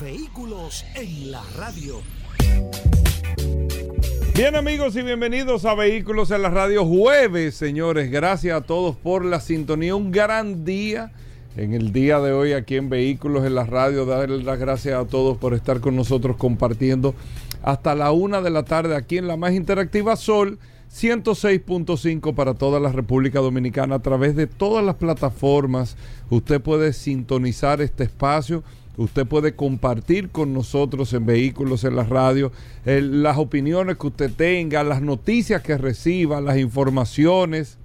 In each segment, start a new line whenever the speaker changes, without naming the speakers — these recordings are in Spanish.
Vehículos en la radio.
Bien amigos y bienvenidos a Vehículos en la Radio jueves, señores. Gracias a todos por la sintonía. Un gran día en el día de hoy aquí en Vehículos en la Radio. Darle las gracias a todos por estar con nosotros compartiendo hasta la una de la tarde aquí en la más interactiva Sol 106.5 para toda la República Dominicana a través de todas las plataformas. Usted puede sintonizar este espacio Usted puede compartir con nosotros en Vehículos en la Radio las opiniones que usted tenga, las noticias que reciba, las informaciones,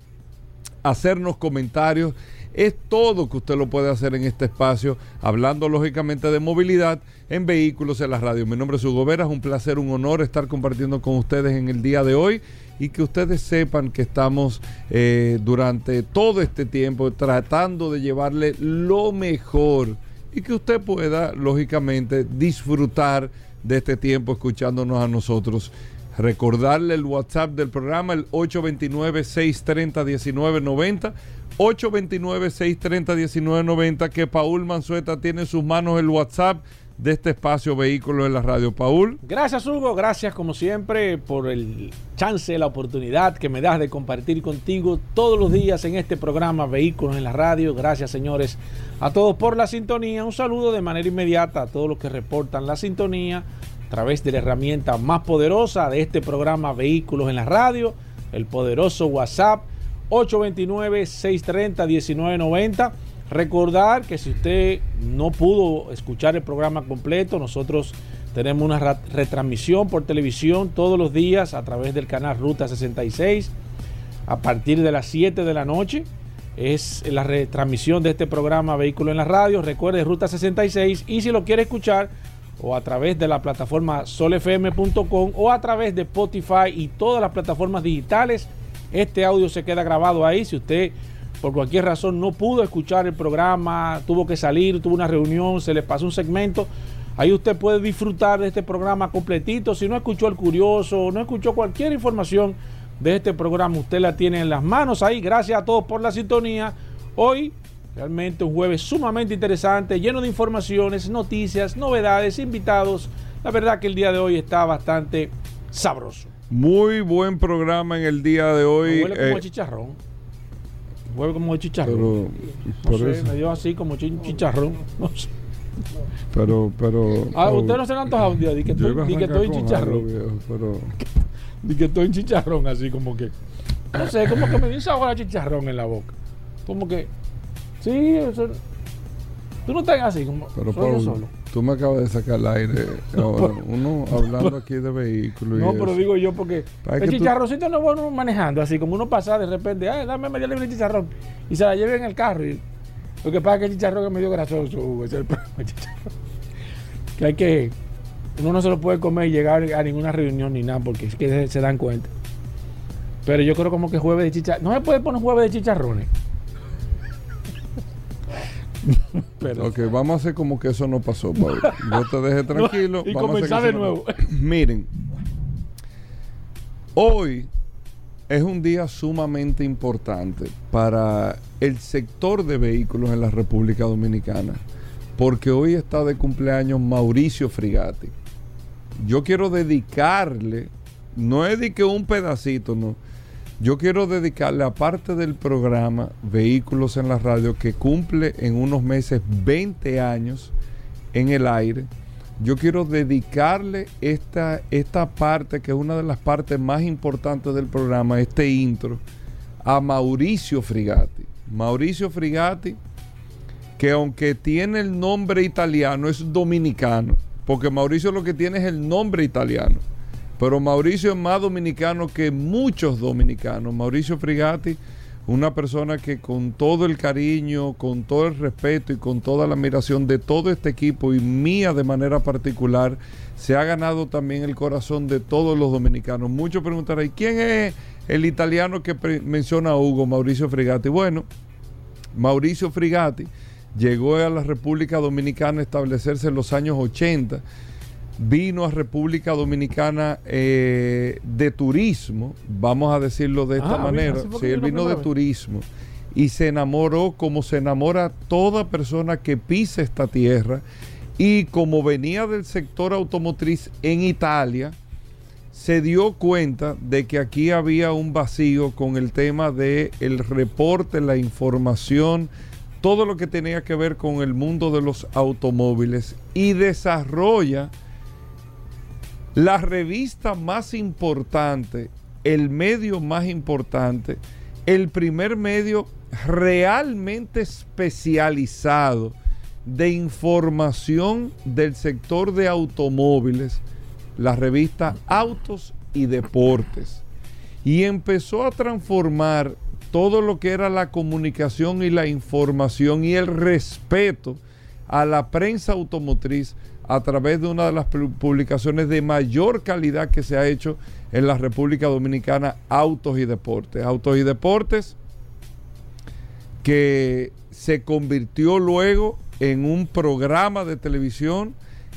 hacernos comentarios. Es todo que usted lo puede hacer en este espacio, hablando lógicamente de movilidad en Vehículos en la Radio. Mi nombre es Hugo Vera, es un placer, un honor estar compartiendo con ustedes en el día de hoy y que ustedes sepan que estamos eh, durante todo este tiempo tratando de llevarle lo mejor y que usted pueda, lógicamente, disfrutar de este tiempo escuchándonos a nosotros. Recordarle el WhatsApp del programa, el 829-630-1990. 829-630-1990, que Paul Manzueta tiene en sus manos el WhatsApp de este espacio Vehículos en la Radio. Paul.
Gracias Hugo, gracias como siempre por el chance, la oportunidad que me das de compartir contigo todos los días en este programa Vehículos en la Radio. Gracias señores a todos por la sintonía. Un saludo de manera inmediata a todos los que reportan la sintonía a través de la herramienta más poderosa de este programa Vehículos en la Radio, el poderoso WhatsApp 829-630-1990 Recordar que si usted no pudo escuchar el programa completo, nosotros tenemos una retransmisión por televisión todos los días a través del canal Ruta 66 a partir de las 7 de la noche. Es la retransmisión de este programa Vehículo en la Radio. Recuerde Ruta 66 y si lo quiere escuchar o a través de la plataforma solfm.com o a través de Spotify y todas las plataformas digitales, este audio se queda grabado ahí. Si usted por cualquier razón no pudo escuchar el programa, tuvo que salir, tuvo una reunión, se le pasó un segmento, ahí usted puede disfrutar de este programa completito. Si no escuchó el curioso, no escuchó cualquier información de este programa, usted la tiene en las manos ahí. Gracias a todos por la sintonía. Hoy realmente un jueves sumamente interesante, lleno de informaciones, noticias, novedades, invitados. La verdad que el día de hoy está bastante sabroso.
Muy buen programa en el día de hoy.
huele como eh, chicharrón. Huele como chicharrón. Pero, no sé, me dio así como chicharrón. No sé.
Pero, pero.
Ah, usted no se le antoja un día, di que estoy, di que estoy en chicharrón.
pero...
Di que estoy en chicharrón, así como que. No sé, como que me dio un sabor a chicharrón en la boca. Como que. Sí, eso. Tú no estás así, como.
Pero Paul, solo. Tú me acabas de sacar el aire. Ahora, uno hablando aquí de vehículos.
No, pero digo yo porque el chicharroncito no es bueno manejando, así como uno pasa de repente, ay, dame media libre de chicharrón y se la lleve en el carro. Y, lo que pasa es que el chicharrón es medio grasoso, es el problema chicharrón. Que hay que. Uno no se lo puede comer y llegar a ninguna reunión ni nada porque es que se, dan cuenta. Pero yo creo como que jueves de chicharrones. No se puede poner jueves de chicharrones.
ok, vamos a hacer como que eso no pasó, Pablo. Yo te dejé tranquilo.
y comenzar de nuevo.
Miren, hoy es un día sumamente importante para el sector de vehículos en la República Dominicana, porque hoy está de cumpleaños Mauricio Frigati. Yo quiero dedicarle, no es de que un pedacito, no yo quiero dedicarle a parte del programa Vehículos en la Radio que cumple en unos meses 20 años en el aire. Yo quiero dedicarle esta, esta parte, que es una de las partes más importantes del programa, este intro, a Mauricio Frigati. Mauricio Frigati, que aunque tiene el nombre italiano, es dominicano, porque Mauricio lo que tiene es el nombre italiano pero Mauricio es más dominicano que muchos dominicanos. Mauricio Frigati, una persona que con todo el cariño, con todo el respeto y con toda la admiración de todo este equipo y mía de manera particular, se ha ganado también el corazón de todos los dominicanos. Muchos preguntarán, ¿y quién es el italiano que menciona a Hugo, Mauricio Frigatti? Bueno, Mauricio Frigatti llegó a la República Dominicana a establecerse en los años 80 vino a República Dominicana eh, de turismo, vamos a decirlo de esta ah, manera. sí, él vino de turismo y se enamoró como se enamora toda persona que pisa esta tierra y como venía del sector automotriz en Italia, se dio cuenta de que aquí había un vacío con el tema de el reporte, la información, todo lo que tenía que ver con el mundo de los automóviles y desarrolla la revista más importante, el medio más importante, el primer medio realmente especializado de información del sector de automóviles, la revista Autos y Deportes. Y empezó a transformar todo lo que era la comunicación y la información y el respeto a la prensa automotriz a través de una de las publicaciones de mayor calidad que se ha hecho en la República Dominicana, Autos y Deportes. Autos y Deportes que se convirtió luego en un programa de televisión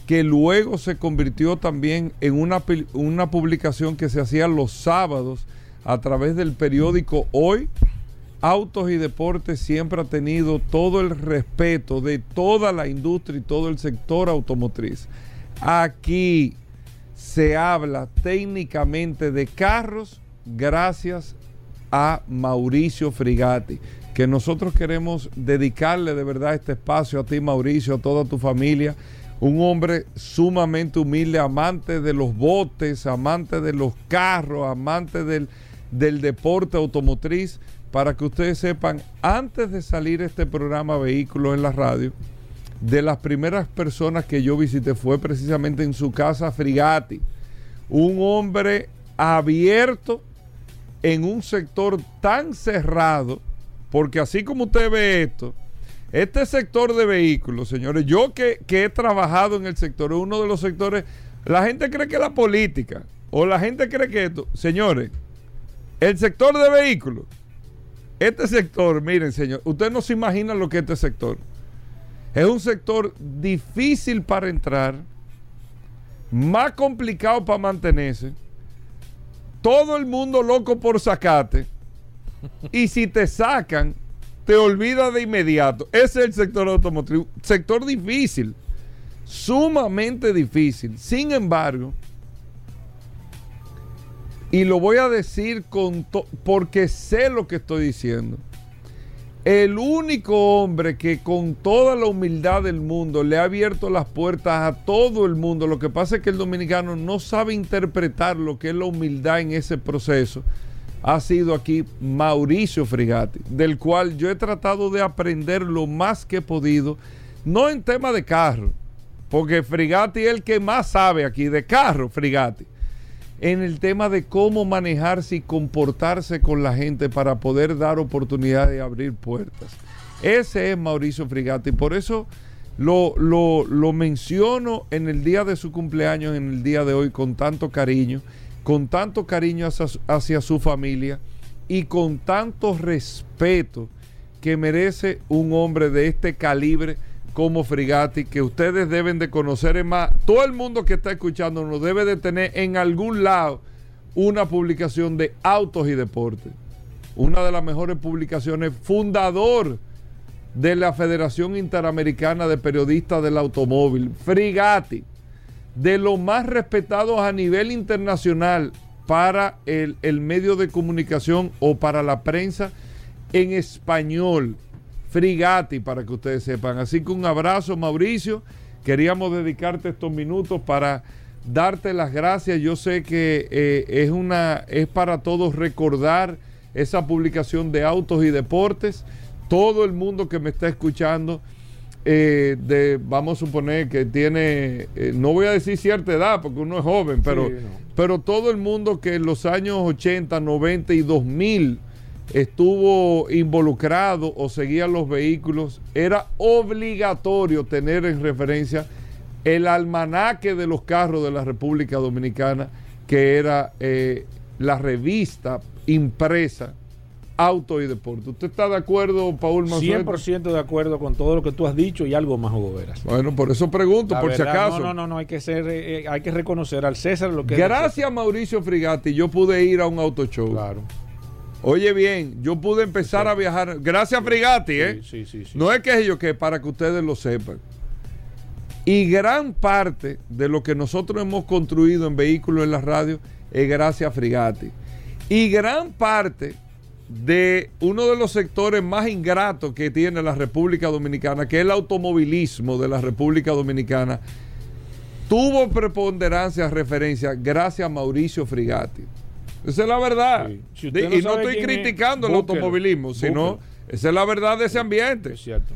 que luego se convirtió también en una, una publicación que se hacía los sábados a través del periódico Hoy. Autos y Deportes siempre ha tenido todo el respeto de toda la industria y todo el sector automotriz. Aquí se habla técnicamente de carros gracias a Mauricio Frigati que nosotros queremos dedicarle de verdad este espacio a ti, Mauricio, a toda tu familia. Un hombre sumamente humilde, amante de los botes, amante de los carros, amante del, del deporte automotriz. Para que ustedes sepan, antes de salir este programa Vehículos en la radio, de las primeras personas que yo visité fue precisamente en su casa Frigati. Un hombre abierto en un sector tan cerrado porque así como usted ve esto, este sector de vehículos, señores, yo que, he trabajado en el sector, uno de los sectores, la gente cree que la política, o la gente cree que esto, señores, el sector de vehículos, este sector, miren, señor, usted no se imagina lo que es este sector. Es un sector difícil para entrar, más complicado para mantenerse. Todo el mundo loco por sacate. Y si te sacan, te olvidas de inmediato. Ese es el sector automotriz. Sector difícil. Sumamente difícil. Sin embargo, y lo voy a decir con porque sé lo que estoy diciendo. El único hombre que con toda la humildad del mundo le ha abierto las puertas a todo el mundo, lo que pasa es que el dominicano no sabe interpretar lo que es la humildad en ese proceso ha sido aquí Mauricio Frigati, del cual yo he tratado de aprender lo más que he podido, no en tema de carro, porque Frigati es el que más sabe aquí de carro, Frigati, en el tema de cómo manejarse y comportarse con la gente para poder dar oportunidad de abrir puertas. Ese es Mauricio Frigati, por eso lo, lo, lo menciono en el día de su cumpleaños, en el día de hoy, con tanto cariño con tanto cariño hacia, su familia y con tanto respeto que merece un hombre de este calibre como Frigati, que ustedes deben de conocer. Es más, todo el mundo que está escuchando nos debe de tener en algún lado una publicación de autos y deportes. Una de las mejores publicaciones, fundador de la Federación Interamericana de Periodistas del Automóvil, Frigati de los más respetados a nivel internacional para el, medio de comunicación o para la prensa en español. Frigati, para que ustedes sepan. Así que un abrazo, Mauricio. Queríamos dedicarte estos minutos para darte las gracias. Yo sé que eh, es, una, es para todos recordar esa publicación de autos y deportes. Todo el mundo que me está escuchando eh, de, vamos a suponer que tiene, eh, no voy a decir cierta edad porque uno es joven, pero, pero todo el mundo que en los años 80, 90 y 2000 estuvo involucrado o seguía los vehículos, era obligatorio tener en referencia el almanaque de los carros de la República Dominicana, que era eh, la revista impresa Auto y Deporte. ¿Usted está de acuerdo, Paul Mansueto?
100% de acuerdo con todo lo que tú has dicho y algo más, Hugo Veras.
Bueno, por eso pregunto,
La
por si acaso.
No, no, no, no, hay que ser, eh, hay que reconocer al César lo que
Gracias a Mauricio Frigatti, yo pude ir a un auto show.
Claro.
Oye bien, yo pude empezar a viajar. Gracias a Frigatti, ¿eh?
Sí, sí, sí, sí.
No es que yo que para que ustedes lo sepan. Y gran parte de lo que nosotros hemos construido en vehículos en la radio es gracias a Frigatti. Y gran parte de uno de los sectores más ingratos que tiene la República Dominicana, que es el automovilismo de la República Dominicana, tuvo preponderancia, referencia, gracias a Mauricio Frigatti. Esa es la verdad.
Sí. Si usted
De-
no
y no estoy
quién es,
criticando el
búsquelo,
automovilismo, sino esa es la verdad de ese ambiente.
Es cierto.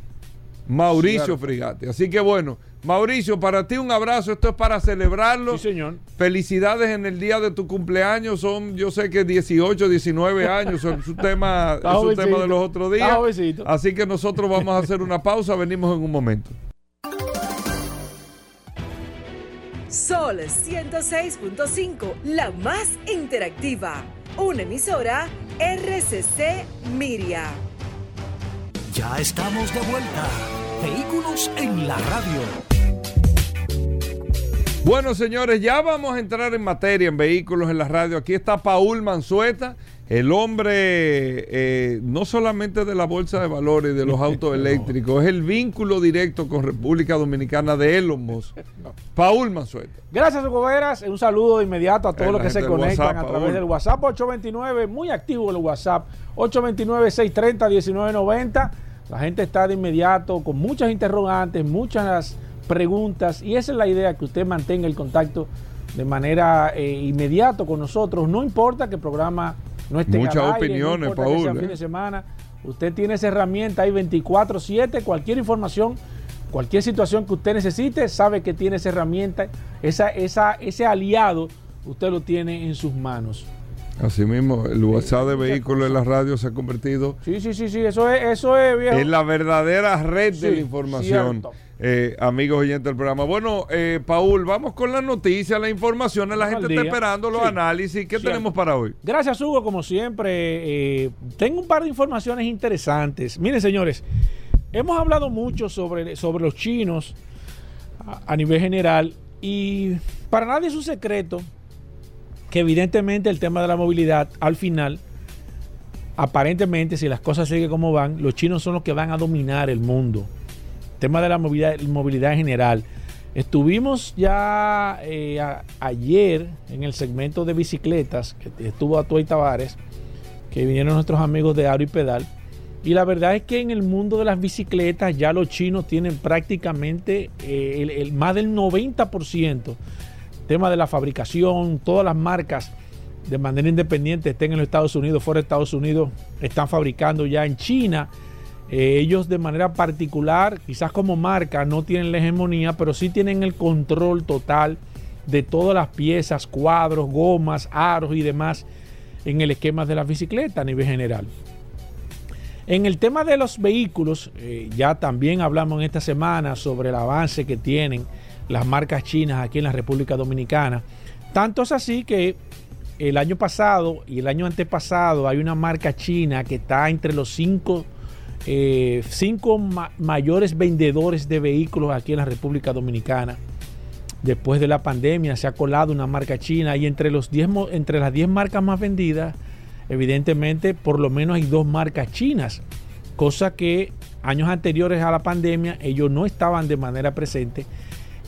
Mauricio
Cierto.
Frigatti. Así que bueno, Mauricio, para ti un abrazo. Esto es para celebrarlo.
Sí, señor.
Felicidades en el día de tu cumpleaños. Son, yo sé que 18, 19 años. Son su tema, es un tema de los otros días. Así que nosotros vamos a hacer una pausa. Venimos en un momento.
Sol 106.5, la más interactiva. Una emisora RCC Miria.
Ya estamos de vuelta. Vehículos en la radio.
Bueno, señores, ya vamos a entrar en materia en vehículos en la radio. Aquí está Paul Manzueta, el hombre eh, no solamente de la bolsa de valores y de los autos eléctricos, es el vínculo directo con República Dominicana de Elon Musk. Paul Manzueta.
Gracias, Hugo Veras. Un saludo de inmediato a todos los que se conectan
WhatsApp,
a través
Paul.
del WhatsApp 829, muy activo el WhatsApp, 829-630-1990. La gente está de inmediato con muchas interrogantes, muchas preguntas y esa es la idea, que usted mantenga el contacto de manera eh, inmediato con nosotros. No importa que el programa no esté
Muchas
al aire,
opiniones,
no importa que sea
Paul,
fin
eh.
de semana. Usted tiene esa herramienta ahí 24/7, cualquier información Cualquier situación que usted necesite, sabe que tiene esa herramienta, esa, esa, ese aliado, usted lo tiene en sus manos.
Asimismo, el WhatsApp de vehículos en la radio se ha convertido
Sí, sí, sí, sí, eso es, eso es viejo.
en la verdadera red de la información.
cierto.
Eh, amigos oyentes del programa. Bueno, eh, Paul, vamos con las noticias, las informaciones. La gente está esperando los
Sí,
análisis. ¿Qué tenemos para hoy?
Gracias, Hugo, como siempre. eh, tengo un par de informaciones interesantes. Miren, señores, hemos hablado mucho sobre, sobre los chinos a, a nivel general y para nadie es un secreto que evidentemente el tema de la movilidad al final, aparentemente, si las cosas siguen como van, los chinos son los que van a dominar el mundo. Tema de la movilidad, en general. Estuvimos ya eh, a- ayer en el segmento de bicicletas, que estuvo Atuay Tavares, que vinieron nuestros amigos de Aro y Pedal. Y la verdad es que en el mundo de las bicicletas ya los chinos tienen prácticamente eh, el, el- más del 90%. Tema de la fabricación, todas las marcas de manera independiente estén en los Estados Unidos, fuera de Estados Unidos, están fabricando ya en China. Eh, ellos de manera particular, quizás como marca, no tienen la hegemonía, pero sí tienen el control total de todas las piezas, cuadros, gomas, aros y demás en el esquema de las bicicletas a nivel general. En el tema de los vehículos, eh, ya también hablamos en esta semana sobre el avance que tienen las marcas chinas aquí en la República Dominicana. Tanto es así que el año pasado y el año antepasado hay una marca china que está entre los cinco, eh, cinco ma- mayores vendedores de vehículos aquí en la República Dominicana. Después de la pandemia se ha colado una marca china y entre, los 10 mo- entre las 10 marcas más vendidas, evidentemente por lo menos hay dos marcas chinas, cosa que años anteriores a la pandemia ellos no estaban de manera presente,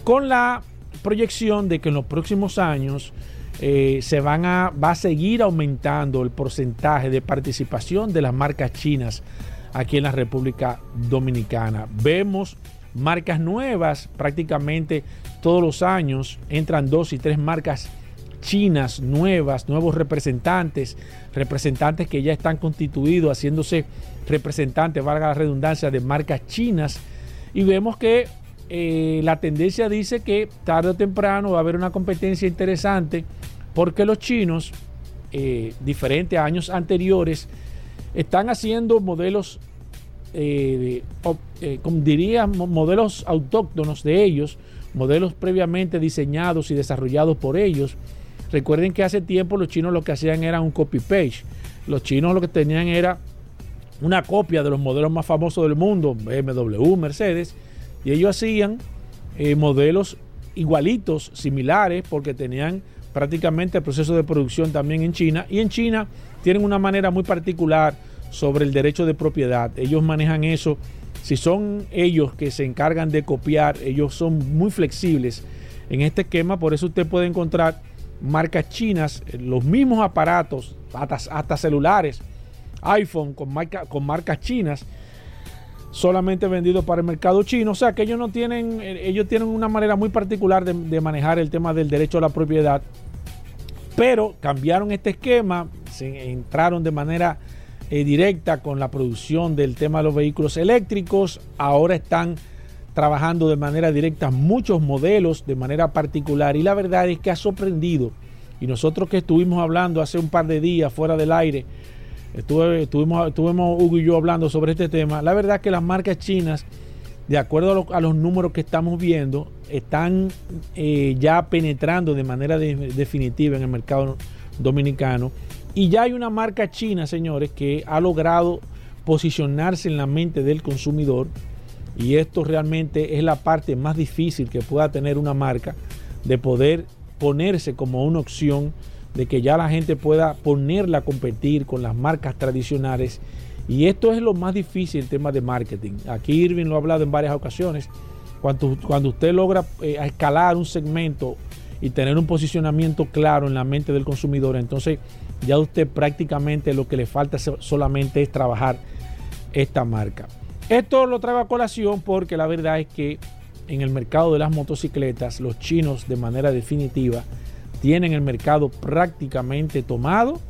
con la proyección de que en los próximos años eh, se van a, va a seguir aumentando el porcentaje de participación de las marcas chinas aquí en la República Dominicana. Vemos marcas nuevas prácticamente todos los años, entran dos y tres marcas chinas nuevas, nuevos representantes, representantes que ya están constituidos, haciéndose representantes, valga la redundancia, de marcas chinas. Y vemos que eh, la tendencia dice que tarde o temprano va a haber una competencia interesante porque los chinos, eh, diferente a años anteriores, están haciendo modelos, eh, eh, como diría, modelos autóctonos de ellos, modelos previamente diseñados y desarrollados por ellos. Recuerden que hace tiempo los chinos lo que hacían era un copy-page. Los chinos lo que tenían era una copia de los modelos más famosos del mundo, BMW, Mercedes, y ellos hacían eh, modelos igualitos, similares, porque tenían prácticamente el proceso de producción también en China. Y en China tienen una manera muy particular sobre el derecho de propiedad. Ellos manejan eso. Si son ellos que se encargan de copiar, ellos son muy flexibles en este esquema. Por eso usted puede encontrar marcas chinas, los mismos aparatos, hasta, celulares, iPhone con, con marcas chinas solamente vendido para el mercado chino. O sea que ellos no tienen, ellos tienen una manera muy particular de, manejar el tema del derecho a la propiedad. Pero cambiaron este esquema, se entraron de manera eh, directa con la producción del tema de los vehículos eléctricos. Ahora están trabajando de manera directa muchos modelos de manera particular. Y la verdad es que ha sorprendido. Y nosotros que estuvimos hablando hace un par de días fuera del aire Estuve, estuvimos, estuvimos Hugo y yo hablando sobre este tema. La verdad que las marcas chinas, de acuerdo a, los números que estamos viendo, están eh, ya penetrando de manera definitiva en el mercado dominicano. Y ya hay una marca china, señores, que ha logrado posicionarse en la mente del consumidor. Y esto realmente es la parte más difícil que pueda tener una marca de poder ponerse como una opción de que ya la gente pueda ponerla a competir con las marcas tradicionales. Y esto es lo más difícil, el tema de marketing. Aquí Irving lo ha hablado en varias ocasiones. Cuando, cuando usted logra eh, escalar un segmento y tener un posicionamiento claro en la mente del consumidor, entonces ya usted prácticamente lo que le falta solamente es trabajar esta marca. Esto lo traigo a colación porque la verdad es que en el mercado de las motocicletas, los chinos de manera definitiva tienen el mercado prácticamente tomado.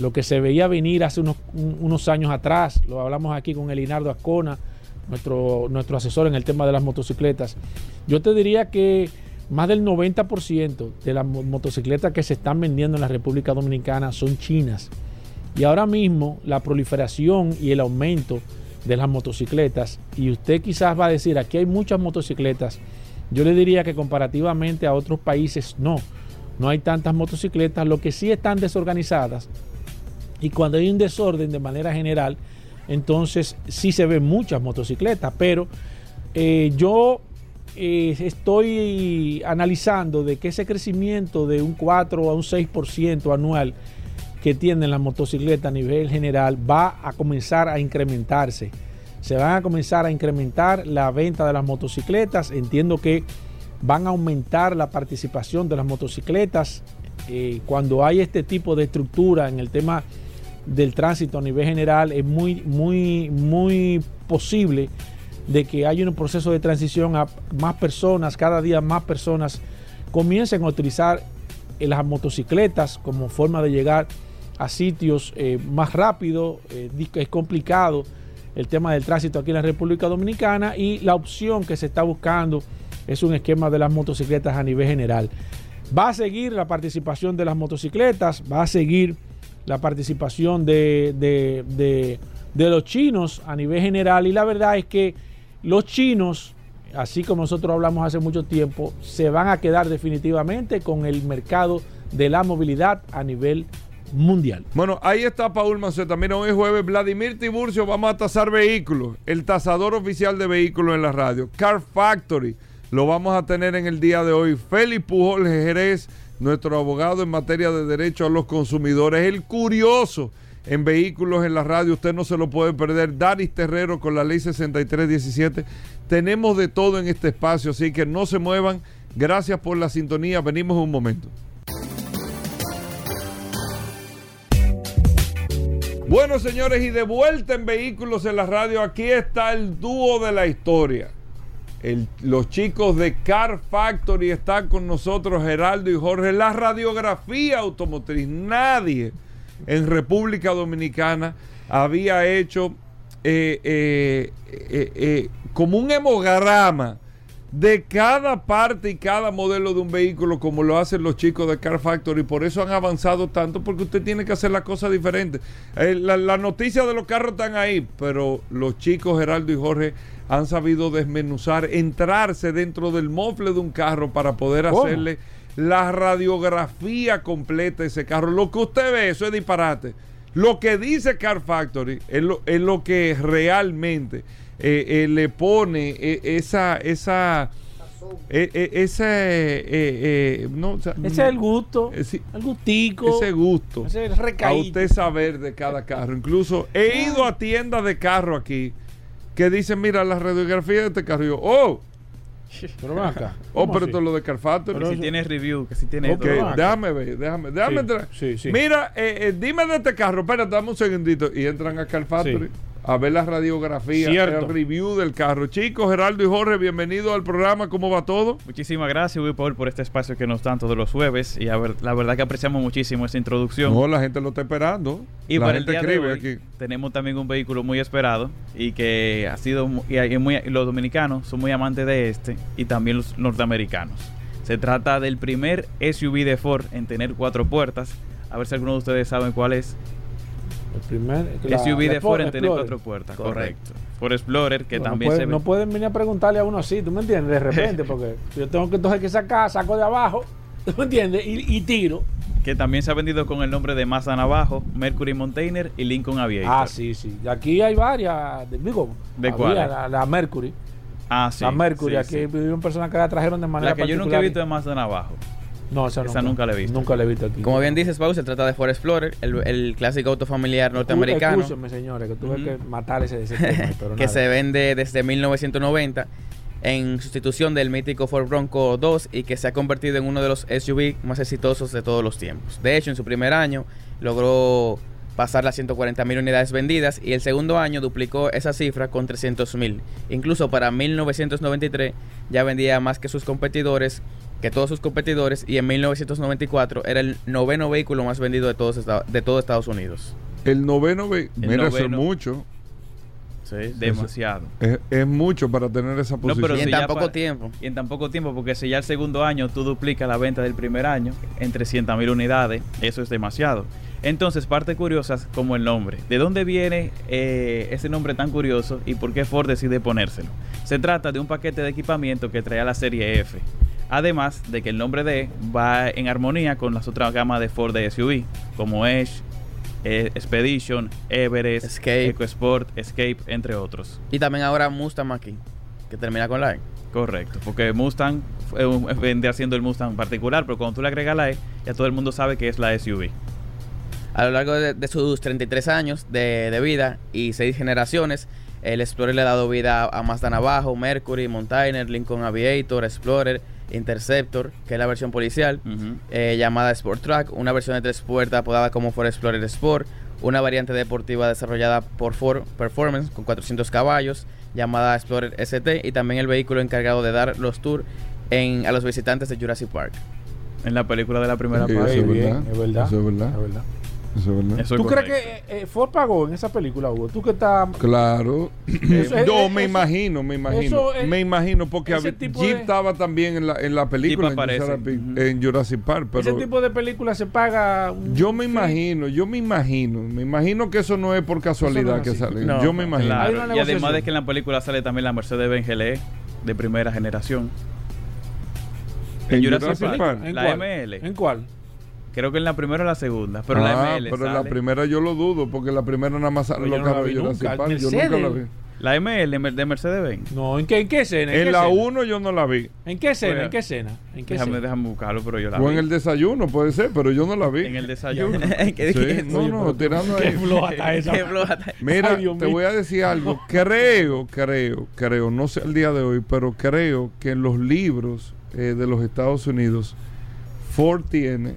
Lo que se veía venir hace unos, años atrás, lo hablamos aquí con Elinardo Ascona, nuestro, nuestro asesor en el tema de las motocicletas. Yo te diría que más del 90% de las motocicletas que se están vendiendo en la República Dominicana son chinas. Y ahora mismo la proliferación y el aumento de las motocicletas, y usted quizás va a decir, aquí hay muchas motocicletas, yo le diría que comparativamente a otros países no no hay tantas motocicletas, lo que sí están desorganizadas. Y cuando hay un desorden de manera general, entonces sí se ven muchas motocicletas, pero eh, yo eh, estoy analizando de que ese crecimiento de un 4 a un 6% anual que tienen las motocicletas a nivel general va a comenzar a incrementarse. Se van a comenzar a incrementar la venta de las motocicletas. Entiendo que van a aumentar la participación de las motocicletas. Eh, cuando hay este tipo de estructura en el tema del tránsito a nivel general, es muy, muy, muy posible de que haya un proceso de transición a más personas, cada día más personas comiencen a utilizar eh, las motocicletas como forma de llegar a sitios eh, más rápido, es complicado el tema del tránsito aquí en la República Dominicana y la opción que se está buscando es un esquema de las motocicletas a nivel general. Va a seguir la participación de las motocicletas, va a seguir la participación de, de, los chinos a nivel general y la verdad es que los chinos, así como nosotros hablamos hace mucho tiempo, se van a quedar definitivamente con el mercado de la movilidad a nivel mundial.
Bueno, ahí está Paul Maceta. Mira, hoy es jueves, Vladimir Tiburcio, vamos a tasar vehículos. El tasador oficial de vehículos en la radio. Car Factory lo vamos a tener en el día de hoy. Félix Pujol Jerez, nuestro abogado en materia de derecho a los consumidores, el curioso en vehículos en la radio, usted no se lo puede perder. Daris Terrero con la ley 6317. Tenemos de todo en este espacio, así que no se muevan. Gracias por la sintonía. Venimos un momento. Bueno, señores, y de vuelta en Vehículos en la Radio, aquí está el dúo de la historia los chicos de Car Factory están con nosotros, Geraldo y Jorge. La radiografía automotriz, nadie en República Dominicana había hecho eh, eh, eh, como un hemograma de cada parte y cada modelo de un vehículo como lo hacen los chicos de Car Factory. Por eso han avanzado tanto porque usted tiene que hacer las cosas diferentes. Eh, la, la noticia de los carros están ahí, pero los chicos Geraldo y Jorge han sabido desmenuzar, entrarse dentro del mofle de un carro para poder
¿Cómo?
hacerle la radiografía completa de ese carro. Lo que usted ve, eso es disparate. Lo que dice Car Factory es lo, es lo que realmente eh, eh, le pone eh, esa, esa, eh, eh, ese, eh, no, o sea,
Ese es el gusto.
Sí.
el gustico.
ese gusto
Ese es el
a usted saber de cada carro. Incluso he ido a tiendas de carro aquí que dicen, mira, la radiografía de este carro. Y yo, oh,
Pero ven acá.
oh,
¿Cómo
pero es lo de Car Factory.
Pero
si
eso-
tiene review, que si tiene
Ok,
todo.
déjame ver, déjame, déjame
Sí,
entrar.
sí, sí.
Mira, eh, eh, dime de este carro, espérate, dame un segundito. Y entran a Car Factory
Sí.
A ver la radiografía,
Cierto.
el review del carro. Chicos, Geraldo y Jorge, bienvenidos al programa. ¿Cómo va todo?
Muchísimas gracias, Will Paul, por este espacio que nos dan todos los jueves. Y a ver, la verdad que apreciamos muchísimo esta introducción.
No, la gente lo está esperando.
y
la
para el día de hoy,
aquí.
tenemos también un vehículo muy esperado y que ha sido muy- y los dominicanos son muy amantes de este y también los norteamericanos. Se trata del primer SUV de Ford en tener cuatro puertas. A ver si alguno de ustedes saben cuál es.
El primer. la-
SUV de Ford tener cuatro puertas, correcto.
Correcto.
Ford Explorer, que
No, no
también se ve.
no pueden venir a preguntarle a uno así, ¿tú me entiendes? De repente, porque yo tengo que entonces que sacar, saco de abajo, ¿tú me entiendes? Y, y tiro.
que también se ha vendido con el nombre de Mazda Navajo, Mercury Mountainer y Lincoln Aviator.
Ah, sí, sí. Aquí hay varias, de- digo,
¿De
había
cuáles?
La, la Mercury.
Ah, sí.
la Mercury,
sí,
aquí
sí.
vivieron personas que la trajeron de manera
La que yo nunca he
particular.
visto de Mazda Navajo.
No, esa,
esa nunca la he visto.
Nunca la he visto aquí.
Como bien dices, Pau, se trata de Ford Explorer, el, el clásico auto familiar norteamericano
Escúchenme, señores, que tuve que matar ese, ese tema, pero
que
nada.
se vende desde 1990 en sustitución del mítico Ford Bronco 2 y que se ha convertido en uno de los SUV más exitosos de todos los tiempos. De hecho, en su primer año logró pasar las 140 mil unidades vendidas y el segundo año duplicó esa cifra con 300 mil. Incluso para 1993 ya vendía más que sus competidores, que todos sus competidores y en 1994 era el noveno vehículo más vendido de, todos de todo Estados Unidos.
El noveno, ve-
El
mira, eso es mucho.
Sí, demasiado.
Es, es mucho para tener esa
No,
posición.
pero
y en
si
tan poco
para-
tiempo.
Y en tan poco tiempo, porque si ya el segundo año tú duplicas la venta del primer año en 300 mil unidades, eso es demasiado. Entonces, parte curiosa como el nombre. ¿De dónde viene eh, ese nombre tan curioso y por qué Ford decide ponérselo? Se trata de un paquete de equipamiento que trae la serie F. Además de que el nombre de va en armonía con las otras gamas de Ford de SUV, como Edge, eh, Expedition, Everest,
Escape.
EcoSport, Escape, entre otros.
Y también ahora Mustang aquí, que termina con la E.
Correcto, porque Mustang un- vendría siendo el Mustang particular, pero cuando tú le agregas la E, ya todo el mundo sabe que es la SUV.
A lo largo de, de sus 33 años de, de vida y 6 generaciones, el Explorer le ha dado vida a Mazda Navajo, Mercury, Mountainer, Lincoln Aviator, Explorer, Interceptor, que es la versión policial, eh, llamada Sport Track, una versión de tres puertas apodada como Ford Explorer Sport, una variante deportiva desarrollada por Ford Performance con 400 caballos, llamada Explorer ST, y también el vehículo encargado de dar los tours en, a los visitantes de Jurassic Park.
En la película de la primera
Sí,
parte.
eso es
Bien,
verdad.
es verdad.
Eso es verdad.
Es verdad.
Eso es verdad.
Eso es
¿Tú crees que eh, Ford pagó en esa película, Hugo? ¿Tú que estás...
Claro.
Eso-
Yo me imagino, me imagino.
es-
me imagino porque Jeep
de-
estaba también en la, en la película en
aparece.
Jurassic, en Jurassic Park. Pero
ese tipo de películas se paga... un-
yo me
sí.
imagino, yo me imagino, me imagino que eso no es por casualidad que sale.
No,
yo me imagino.
Claro, Y además de que en la película sale también la Mercedes-Benz GLE de primera generación.
En
Jurassic
Jurassic
Park.
Park.
¿En
La
cuál?
ML.
¿En cuál?
Creo que en la primera o la segunda, pero
ah,
la ML
pero en la primera yo lo dudo porque la primera nada más sale
Pero yo
los carros de Jurassic
nunca.
Park. Yo
Mercedes.
nunca la vi.
La ML de Mercedes-Benz.
No, ¿en qué, en qué escena? ¿En,
En
qué
la
escena?
1 yo no la vi.
¿En qué escena?
Pues,
¿En qué escena? ¿En qué
Déjame,
escena?
déjame buscarlo, pero yo la
O
vi.
en el desayuno, puede ser, pero yo no la vi.
En el desayuno.
¿Qué
Sí,
dijiste?
no, no,
pero-
tirando
Qué
ahí.
floja está esa.
Qué floja está.
Mira,
Ay,
te
mío.
voy a decir algo. Creo, creo, creo, no sé el día de hoy, pero creo que en los libros eh, de los Estados Unidos, Ford tiene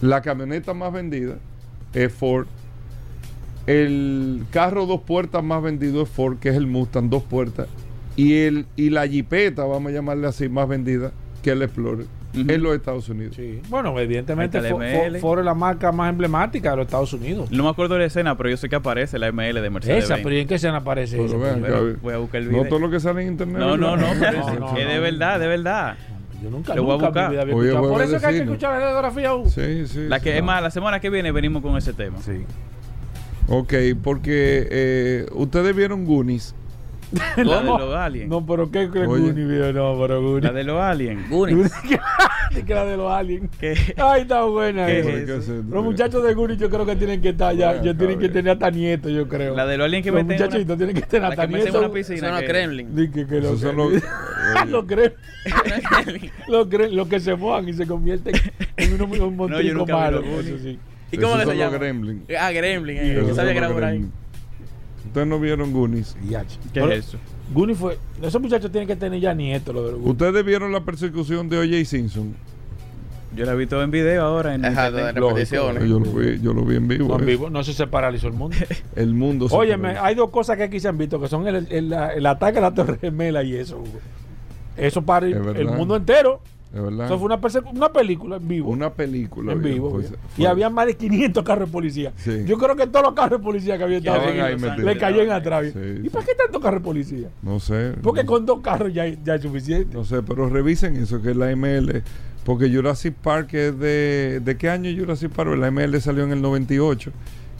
la camioneta más vendida, es Ford. El carro dos puertas más vendido es Ford, que es el Mustang, dos puertas. Y, el, y la Jeepeta, vamos a llamarle así, más vendida, que el Explorer. En los Estados Unidos.
Sí. Bueno, evidentemente
Ahí está
Fo-
la
Fo-
ML.
Ford es la marca más emblemática de los Estados Unidos.
No me acuerdo de la escena, pero yo sé que aparece la ML de Mercedes.
Esa, pero ¿y en qué escena aparece
Pero vean,
voy a buscar el
no
video.
todo lo que sale en internet.
No, no, no,
No,
es
no, no.
de verdad, de verdad.
Yo nunca,
Lo voy a
nunca
buscar.
mi vida había
Oye, voy a
Por eso es que hay que escuchar la radiografía. uh.
Sí, sí.
La que
sí.
es más, la semana que viene venimos con ese tema.
Sí.
Ok, porque eh, ustedes vieron Goonies.
La de
No,
los aliens.
No, pero ¿qué crees
Oye.
Goonie, video? No, pero Goonie.
La de los aliens.
Goonies.
que la de los aliens.
¿Qué?
Ay, está buena
¿Qué es
¿Qué hacer?
Los muchachos de Goonie yo creo que tienen que estar ya,
Bueno,
ya tienen que tener hasta nietos, yo creo.
La de los aliens que
Los
meten en una-
muchachitos tienen que tener hasta
que
nietos.
una.
Son los
que-
Kremlin.
Di que, que lo
Esos
que,
son los-
lo creen. lo creen, lo que se mojan y se convierten en unos un
yo
monstruo
vi
malo.
los Goonies.
eso sí.
¿Y cómo que se
los
llama?
Gremlin.
Ah, Gremlin. eh. Yo sabía que era
los
por ahí.
Ustedes no vieron Goonies.
¿Qué
Pero
es eso?
Goonie fue. Esos muchachos tienen que tener ya nietos, lo de los Goonies.
Ustedes vieron la persecución de O.J. Simpson.
Yo la vi todo en video ahora en
Ajá, de repeticiones.
Yo lo vi, yo lo vi en vivo.
No, en
eso.
vivo, no sé, se paralizó el mundo.
El mundo. se
Óyeme,
paralizó.
hay dos cosas que aquí se han visto, que son el, el- el ataque a la Torre Gemela y eso. Hugo. Eso para
Es
el mundo entero.
Es verdad.
Eso fue una, una película en vivo.
Una película.
en vivo.
fue-
viejo.
fue-
y había más de 500 carros de policía.
Sí.
Yo creo que todos los carros de policía que había estado ahí le
estaban
atrás.
Sí,
¿Y
sí.
para qué tantos carros de policía?
No sé.
Porque
no,
con dos carros ya, ya es suficiente.
no sé, pero revisen eso, que es la ML. Porque Jurassic Park es de. ¿De qué año Jurassic Park? La ML salió en el 98.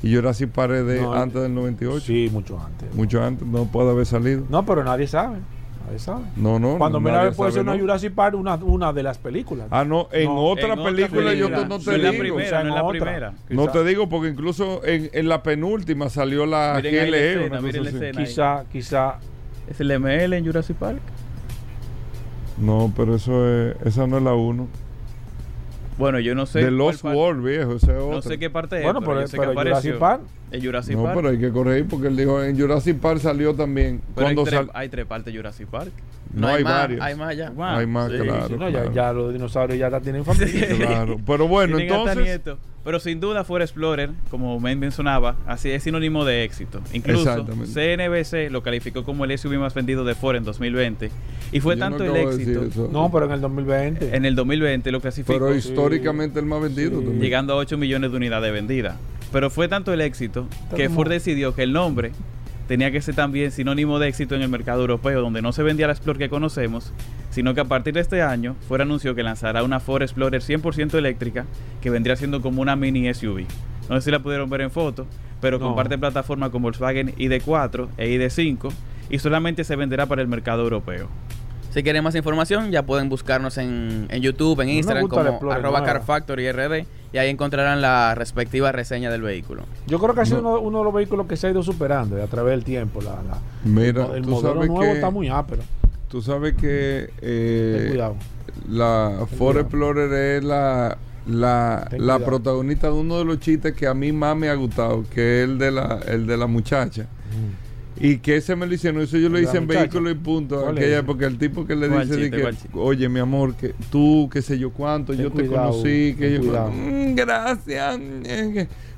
Y Jurassic Park es de
No,
antes del 98.
Sí, mucho antes.
Mucho antes, no puede haber salido.
No, pero nadie sabe. Nadie sabe.
No, no.
Cuando
no,
mira
nadie
puede ser una
¿no?
Jurassic Park, una, una de las películas.
Ah, no, en
No,
otra
En otra
película yo
película.
no te
en la
digo.
primera,
O sea,
no en la
otra.
primera.
No
Quizá-
te digo porque incluso en, en la penúltima salió la
Miren ahí la
GLE.
escena, la escena.
Quizá, quizá.
¿Es el ML en Jurassic Park?
No, pero eso es, esa no es la 1.
Bueno, yo no sé.
The
cuál
Lost World, viejo, esa es otra.
No sé qué parte es.
Bueno,
pero,
pero, pero Jurassic Park.
En Jurassic
No,
Park.
pero hay que corregir porque él dijo en Jurassic Park salió también.
Pero hay,
cuando
tres,
sal-
hay tres partes de Jurassic Park.
no, hay,
más,
varios.
Hay más allá.
Wow.
Hay más,
Sí,
claro.
Sí, no,
claro.
ya, ya los dinosaurios ya la tienen familia.
Claro. Pero bueno, entonces.
Pero sin duda Ford Explorer, como men mencionaba, así es sinónimo de éxito. Incluso
Exactamente.
CNBC lo calificó como el SUV más vendido de Ford en 2020. Y fue
yo
tanto
no
el éxito.
No, pero en el 2020.
En el 2020 lo clasificó
Pero históricamente el más vendido
Sí.
también.
llegando a 8 millones de unidades vendidas. Pero fue tanto el éxito que Ford decidió que el nombre tenía que ser también sinónimo de éxito en el mercado europeo, donde no se vendía la Explorer que conocemos, sino que a partir de este año Ford anunció que lanzará una Ford Explorer 100% eléctrica que vendría siendo como una mini SUV. No sé si la pudieron ver en foto, pero
No.
comparte plataforma con Volkswagen ID4 e ID5 y solamente se venderá para el mercado europeo.
Si quieren más información, ya pueden buscarnos en, en YouTube, en Instagram, como
Explorer
arroba
nueva.
CarFactory RD, y ahí encontrarán la respectiva reseña del vehículo.
Yo creo que ha sido
No.
uno, uno de los vehículos que se ha ido superando eh, a través del tiempo. La, la-
Mira,
el
tú
modelo nuevo
que,
está muy ápero.
tú sabes que eh,
Ten cuidado.
la Ford
cuidado.
Explorer es la, la,
Ten
la protagonista de uno de los chistes que a mí más me ha gustado, que es el de la, el de la muchacha. Y que ese me lo hicieron, eso yo lo
¿El de
hice en
muchacha?
vehículo y punto.
¿Cuál
Aquella época, el tipo que le
¿Cuál
dice
chiste,
que, oye mi amor, que tú, qué sé yo cuánto,
Ten
yo te conocí, que yo
cuidado.
"Mm, gracias.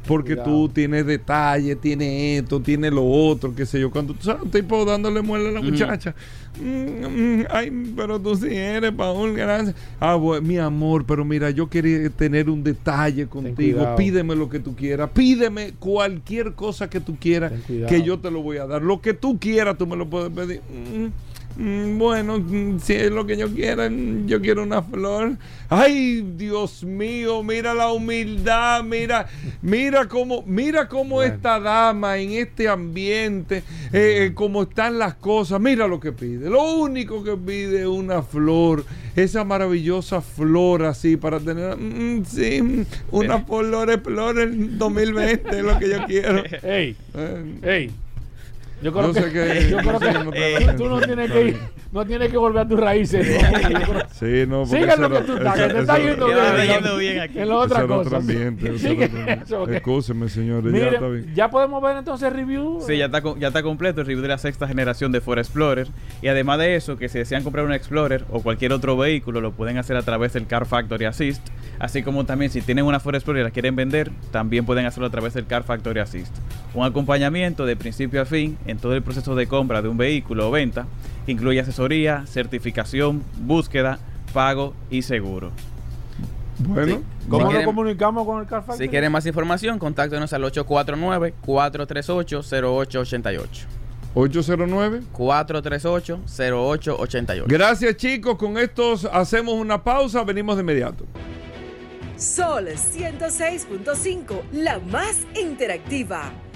Que- Porque
Cuidado.
tú tienes detalle, tienes esto, tienes lo otro, qué sé yo cuánto. Tú sabes, un tipo dándole muela a la muchacha. Mm, mm, ay, pero tú sí eres, Paul, gracias. Ah, bueno, mi amor, pero mira, yo quería tener un detalle contigo. Pídeme lo que tú quieras. Pídeme cualquier cosa que tú quieras, que yo te lo voy a dar. Lo que tú quieras, tú me lo puedes pedir. Mm, bueno, mm, si es lo que yo quiera, mm, yo quiero una flor. Ay, Dios mío, mira la humildad, mira, mira cómo, mira cómo
Bueno.
esta dama en este ambiente, eh, eh, cómo están las cosas, mira lo que pide. Lo único que pide es una flor, esa maravillosa flor así para tener, mm, sí, mm, una flor, flor en 2020 es lo que yo quiero.
Ey,
Eh,
ey. Yo creo
No
que,
sé
yo creo
no sé
que tú- no tienes que ir, no tienes que volver a tus raíces.
Sí, no, ese
lo que tú estás, que te está yendo bien.
yendo bien aquí.
En la otra cosa.
otro ambiente. Excúseme, señores, ya
Mire,
está bien.
ya podemos ver entonces el review.
Sí, ya está, ya está completo el review de la sexta generación de Ford Explorer. Y además de eso, que si desean comprar un Explorer o cualquier otro vehículo, lo pueden hacer a través del Car Factory Assist. Así como también si tienen una Ford Explorer y la quieren vender, también pueden hacerlo a través del Car Factory Assist. Un acompañamiento de principio a fin en todo el proceso de compra de un vehículo o venta, que incluye asesoría, certificación, búsqueda, pago y seguro.
Bueno,
Sí.
¿Cómo
Si
nos
quieren-
comunicamos con el Car Factory?
Si quieren más información, contáctenos al 849-438-0888.
809.
438-0888.
Gracias chicos, con estos hacemos una pausa, venimos de inmediato.
Sol 106.5, la más interactiva.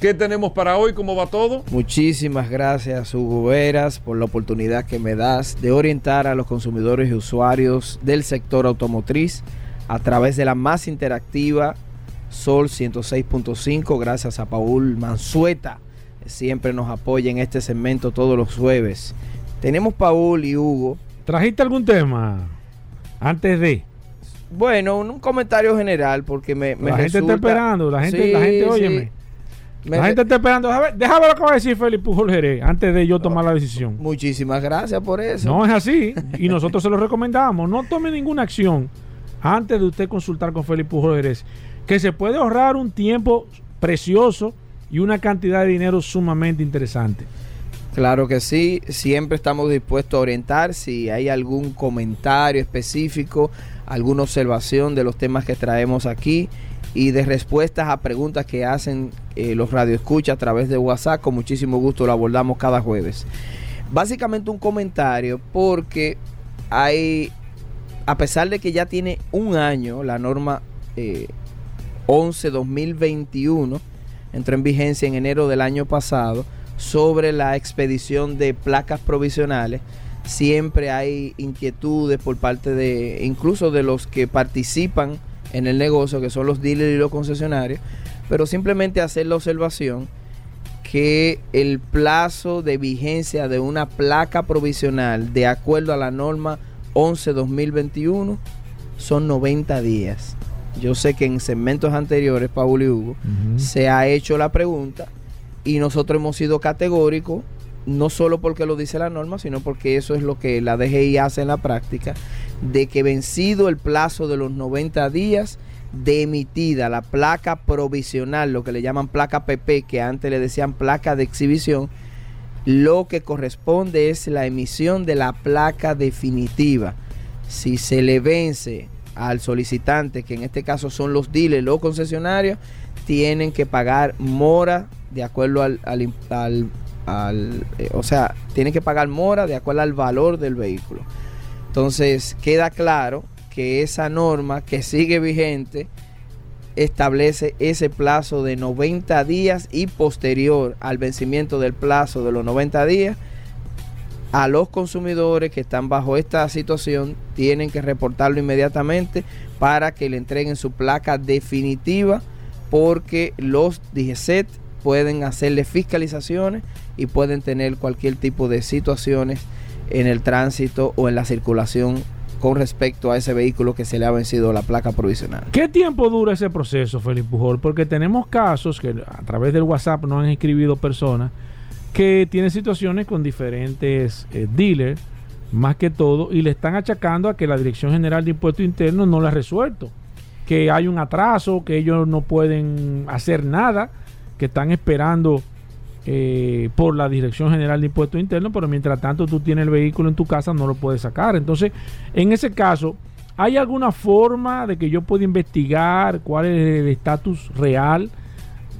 ¿Qué tenemos para hoy? ¿Cómo va todo?
Muchísimas gracias, Hugo Veras, por la oportunidad que me das de orientar a los consumidores y usuarios del sector automotriz a través de la más interactiva Sol 106.5. Gracias a Paul Mansueta, que siempre nos apoya en este segmento todos los jueves. Tenemos Paul y Hugo.
¿Trajiste algún tema antes de?
Bueno, un, un comentario general porque me, me
la gente está esperando, la gente,
Sí,
la gente,
sí. Me
la gente está esperando. Déjame, déjame lo que va a decir Félix Pujol Jerez antes de yo tomar la decisión.
Muchísimas gracias por eso.
No es así. Y nosotros se lo recomendamos. No tome ninguna acción antes de usted consultar con Félix Pujol Jerez. Que se puede ahorrar un tiempo precioso y una cantidad de dinero sumamente interesante.
Claro que sí, siempre estamos dispuestos a orientar si hay algún comentario específico, alguna observación de los temas que traemos aquí y de respuestas a preguntas que hacen eh, los radioescuchas a través de WhatsApp. Con muchísimo gusto lo abordamos cada jueves. Básicamente un comentario porque hay, a pesar de que ya tiene un año la norma eh, 11-2021, entró en vigencia en enero del año pasado, sobre la expedición de placas provisionales. Siempre hay inquietudes por parte de, incluso de los que participan en el negocio, que son los dealers y los concesionarios, pero simplemente hacer la observación que el plazo de vigencia de una placa provisional, de acuerdo a la norma 11-2021, son 90 días. Yo sé que en segmentos anteriores, Paul y Hugo, se ha hecho la pregunta y nosotros hemos sido categóricos, no solo porque lo dice la norma, sino porque eso es lo que la DGI hace en la práctica, de que vencido el plazo de los 90 días de emitida la placa provisional, lo que le llaman placa PP, que antes le decían placa de exhibición, lo que corresponde es la emisión de la placa definitiva. Si se le vence al solicitante, que en este caso son los dealers, los concesionarios, tienen que pagar mora de acuerdo al, al, al, eh, o sea, tienen que pagar mora de acuerdo al valor del vehículo. Entonces, queda claro que esa norma que sigue vigente establece ese plazo de 90 días y posterior al vencimiento del plazo de los 90 días, a los consumidores que están bajo esta situación tienen que reportarlo inmediatamente para que le entreguen su placa definitiva porque los DGCET pueden hacerle fiscalizaciones y pueden tener cualquier tipo de situaciones en el tránsito o en la circulación con respecto a ese vehículo que se le ha vencido la placa provisional.
¿Qué tiempo dura ese proceso, Félix Pujol? Porque tenemos casos que a través del WhatsApp nos han escribido personas que tienen situaciones con diferentes eh, dealers, más que todo, y le están achacando a que la Dirección General de Impuestos Internos no lo ha resuelto. Que hay un atraso, que ellos no pueden hacer nada, que están esperando eh, por la Dirección General de Impuestos Internos, pero mientras tanto tú tienes el vehículo en tu casa, no lo puedes sacar. Entonces, en ese caso, ¿hay alguna forma de que yo pueda investigar cuál es el estatus real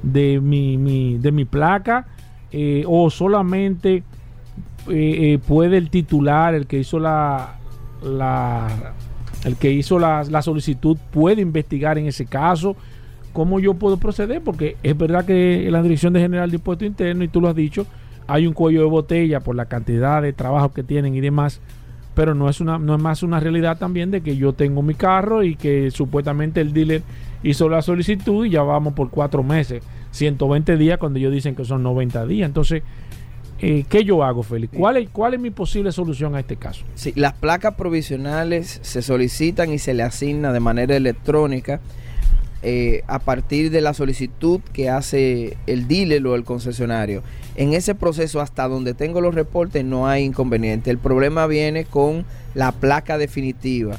de mi, de mi placa? Eh, ¿O solamente eh, eh, puede el titular, el que hizo la, el que hizo la solicitud, puede investigar en ese caso? Cómo yo puedo proceder, porque es verdad que la Dirección de General de Impuesto Interno, y tú lo has dicho, hay un cuello de botella por la cantidad de trabajo que tienen y demás, pero no es, una, no es más una realidad también de que yo tengo mi carro y que supuestamente el dealer hizo la solicitud y ya vamos por cuatro meses, 120 días cuando ellos dicen que son 90 días. Entonces, eh, ¿qué yo hago, Félix? ¿Cuál es, ¿Cuál es mi posible solución a este caso?
Sí, las placas provisionales se solicitan y se le asigna de manera electrónica eh, a partir de la solicitud que hace el dealer o el concesionario. En ese proceso, hasta donde tengo los reportes, no hay inconveniente. El problema viene con la placa definitiva,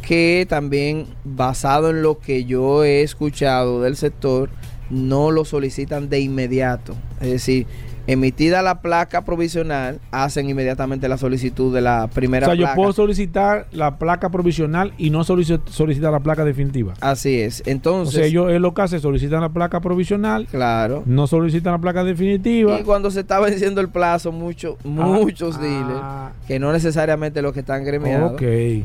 que también, basado en lo que yo he escuchado del sector, no lo solicitan de inmediato. Es decir, emitida la placa provisional, hacen inmediatamente la solicitud de la primera
O sea,
placa.
yo puedo solicitar la placa provisional y no solici- solicitar la placa definitiva.
Así es.
O
Entonces,
sea, ellos es lo que hacen, solicitan la placa provisional,
claro.
no solicitan la placa definitiva.
Y cuando se está venciendo el plazo, mucho, muchos
Ah,
dealers,
ah,
que no necesariamente los que están gremiados,
Ok.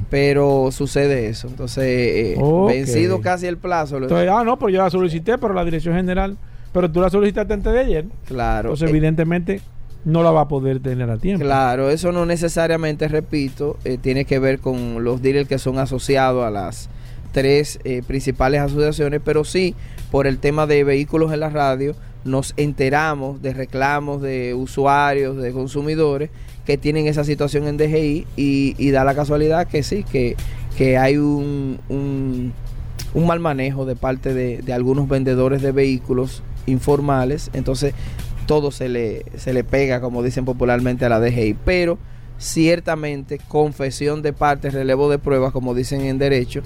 pero sucede eso. Entonces, eh, vencido casi el plazo,
Entonces, ah, no, pues yo la solicité, pero la dirección general, pero tú la solicitaste antes de ayer.
claro.
Entonces,
eh,
evidentemente, no la va a poder tener a tiempo.
Claro, eso no necesariamente, repito, eh, tiene que ver con los dealers que son asociados a las tres eh, principales asociaciones, pero sí, por el tema de vehículos en la radio, nos enteramos de reclamos de usuarios, de consumidores que tienen esa situación en DGI y, y da la casualidad que sí, que, que hay un, un, un mal manejo de parte de, de algunos vendedores de vehículos informales, entonces todo se le, se le pega, como dicen popularmente, a la DGI. Pero ciertamente, confesión de parte, relevo de pruebas, como dicen en derecho,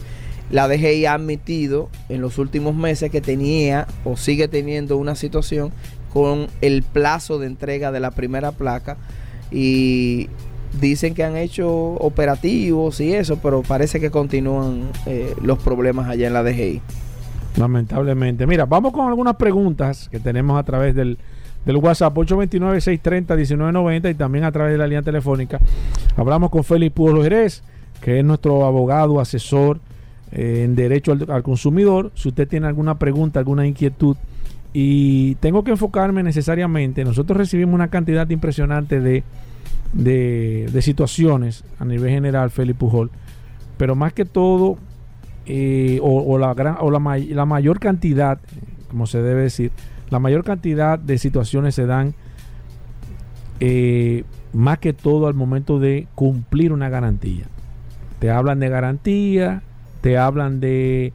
la DGI ha admitido en los últimos meses que tenía o sigue teniendo una situación con el plazo de entrega de la primera placa y dicen que han hecho operativos y eso, pero parece que continúan eh, los problemas allá en la DGI.
Lamentablemente. Mira, vamos con algunas preguntas que tenemos a través del, WhatsApp 829-630-1990 y también a través de la línea telefónica. Hablamos con Félix Pujol Jerez, que es nuestro abogado, asesor eh, en derecho al, al consumidor. Si usted tiene alguna pregunta, alguna inquietud, y tengo que enfocarme necesariamente, nosotros recibimos una cantidad impresionante de, de, de situaciones a nivel general, Félix Pujol, pero más que todo o, la o la, la mayor cantidad, como se debe decir, la mayor cantidad de situaciones se dan eh, más que todo al momento de cumplir una garantía. Te hablan de garantía, te hablan de,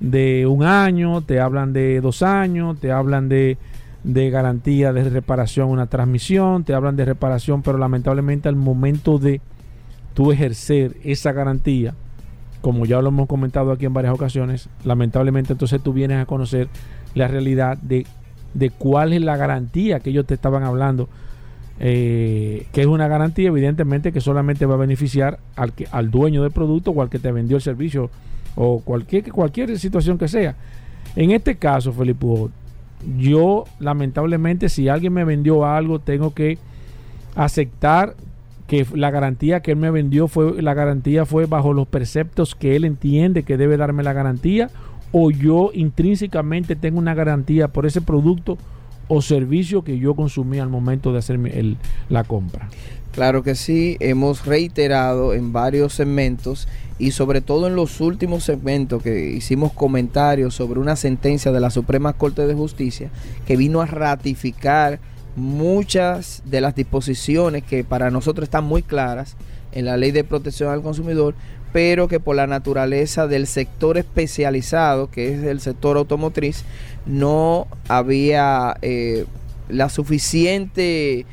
de un año, te hablan de dos años, te hablan de, de garantía de reparación una transmisión, te hablan de reparación, pero lamentablemente al momento de tú ejercer esa garantía, como ya lo hemos comentado aquí en varias ocasiones, lamentablemente entonces tú vienes a conocer la realidad de, de cuál es la garantía que ellos te estaban hablando, eh, que es una garantía evidentemente que solamente va a beneficiar al, al dueño del producto o al que te vendió el servicio o cualquier, cualquier situación que sea. En este caso, Felipe yo lamentablemente si alguien me vendió algo tengo que aceptar que la garantía que él me vendió fue la garantía fue bajo los preceptos que él entiende que debe darme la garantía o yo intrínsecamente tengo una garantía por ese producto o servicio que yo consumí al momento de hacer el- la compra.
Claro que sí, hemos reiterado en varios segmentos y sobre todo en los últimos segmentos que hicimos comentarios sobre una sentencia de la Suprema Corte de Justicia que vino a ratificar muchas de las disposiciones que para nosotros están muy claras en la ley de protección al consumidor, pero que por la naturaleza del sector especializado, que es el sector automotriz, no había eh, la suficiente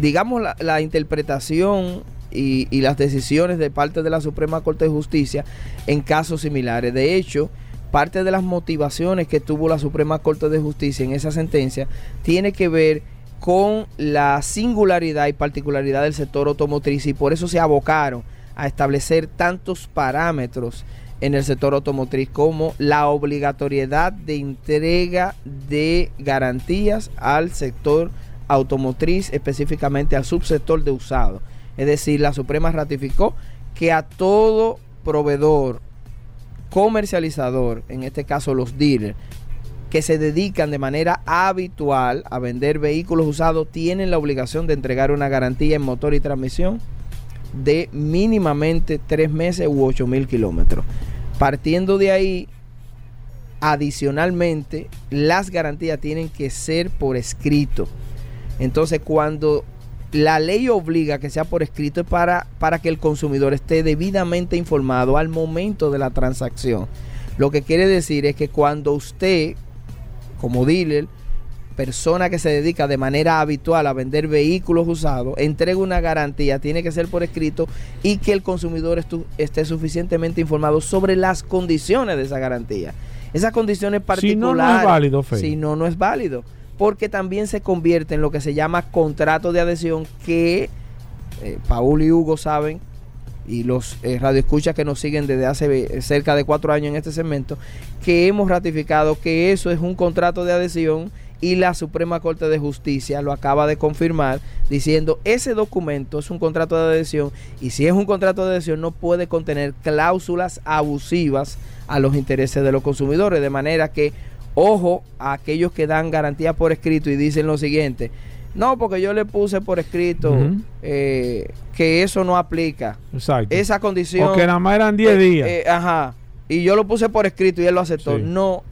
digamos, la, interpretación y las decisiones de parte de la Suprema Corte de Justicia en casos similares. De hecho, parte de las motivaciones que tuvo la Suprema Corte de Justicia en esa sentencia tiene que ver con la singularidad y particularidad del sector automotriz y por eso se abocaron a establecer tantos parámetros en el sector automotriz como la obligatoriedad de entrega de garantías al sector automotriz, específicamente al subsector de usado. Es decir, la Suprema ratificó que a todo proveedor comercializador, en este caso los dealers, que se dedican de manera habitual a vender vehículos usados, tienen la obligación de entregar una garantía en motor y transmisión de mínimamente tres meses u ocho mil kilómetros. Partiendo de ahí, adicionalmente, las garantías tienen que ser por escrito. Entonces, cuando la ley obliga que sea por escrito es para, para que el consumidor esté debidamente informado al momento de la transacción. Lo que quiere decir es que cuando usted, como dealer, persona que se dedica de manera habitual a vender vehículos usados, entrega una garantía, tiene que ser por escrito y que el consumidor estu- esté suficientemente informado sobre las condiciones de esa garantía. Esas condiciones
Si
particulares.
no, no es válido.
Si no, no es válido. Porque también se convierte en lo que se llama contrato de adhesión que eh, Paul y Hugo saben y los eh, radioescuchas que nos siguen desde hace eh, cerca de cuatro años en este segmento, que hemos ratificado que eso es un contrato de adhesión y la Suprema Corte de Justicia lo acaba de confirmar diciendo ese documento es un contrato de adhesión y si es un contrato de adhesión no puede contener cláusulas abusivas a los intereses de los consumidores, de manera que ojo a aquellos que dan garantía por escrito y dicen lo siguiente, no, porque yo le puse por escrito eh, que eso no aplica.
Exacto.
Esa condición...
O que nada más eran 10
eh,
días.
eh, ajá. Y yo lo puse por escrito y él lo aceptó.
Sí.
No,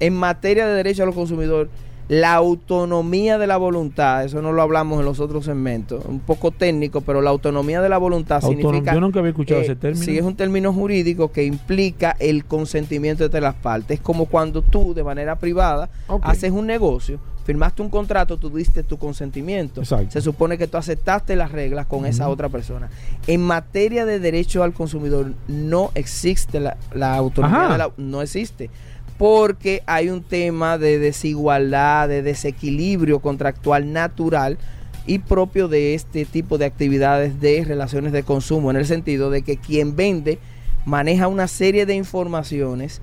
en materia de derecho a los consumidores, la autonomía de la voluntad, eso no lo hablamos en los otros segmentos, un poco técnico, pero la autonomía de la voluntad significa...
Yo nunca había escuchado
eh,
ese término.
Sí, es un término jurídico que implica el consentimiento entre las partes. Es como cuando tú, de manera privada, haces un negocio, firmaste un contrato, tú diste tu consentimiento.
Exacto.
Se supone que tú aceptaste las reglas con esa otra persona. En materia de derecho al consumidor, no existe la, la autonomía de la- no existe. Porque hay un tema de desigualdad, de desequilibrio contractual natural y propio de este tipo de actividades de relaciones de consumo, en el sentido de que quien vende maneja una serie de informaciones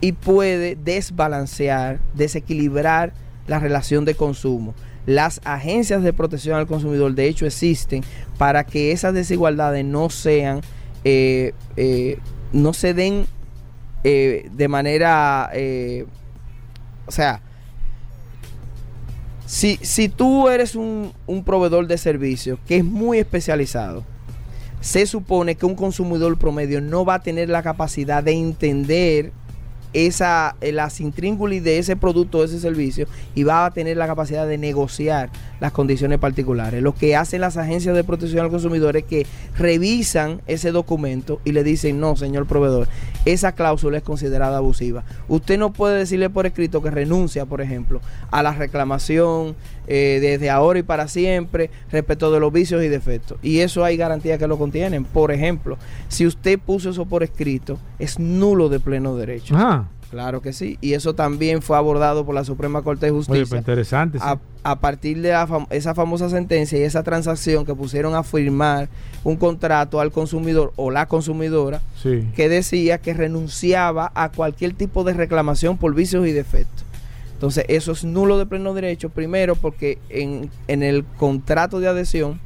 y puede desbalancear, desequilibrar la relación de consumo. Las agencias de protección al consumidor, de hecho, existen para que esas desigualdades no sean, eh, eh, no se den eh, de manera, eh, o sea, si, si tú eres un, un proveedor de servicios que es muy especializado, se supone que un consumidor promedio no va a tener la capacidad de entender esa eh, las intríngulis de ese producto o ese servicio y va a tener la capacidad de negociar las condiciones particulares. Lo que hacen las agencias de protección al consumidor es que revisan ese documento y le dicen, no, señor proveedor, esa cláusula es considerada abusiva. Usted no puede decirle por escrito que renuncia, por ejemplo, a la reclamación eh, desde ahora y para siempre respecto de los vicios y defectos. Y eso hay garantías que lo contienen. Por ejemplo, si usted puso eso por escrito, es nulo de pleno derecho.
Ajá.
Claro que sí. Y eso también fue abordado por la Suprema Corte de
Oye,
Justicia.
pues interesante. sí.
a, a partir de fam- esa famosa sentencia y esa transacción que pusieron a firmar un contrato al consumidor o la consumidora
Sí.
que decía que renunciaba a cualquier tipo de reclamación por vicios y defectos. Entonces, eso es nulo de pleno derecho, primero porque en, en el contrato de adhesión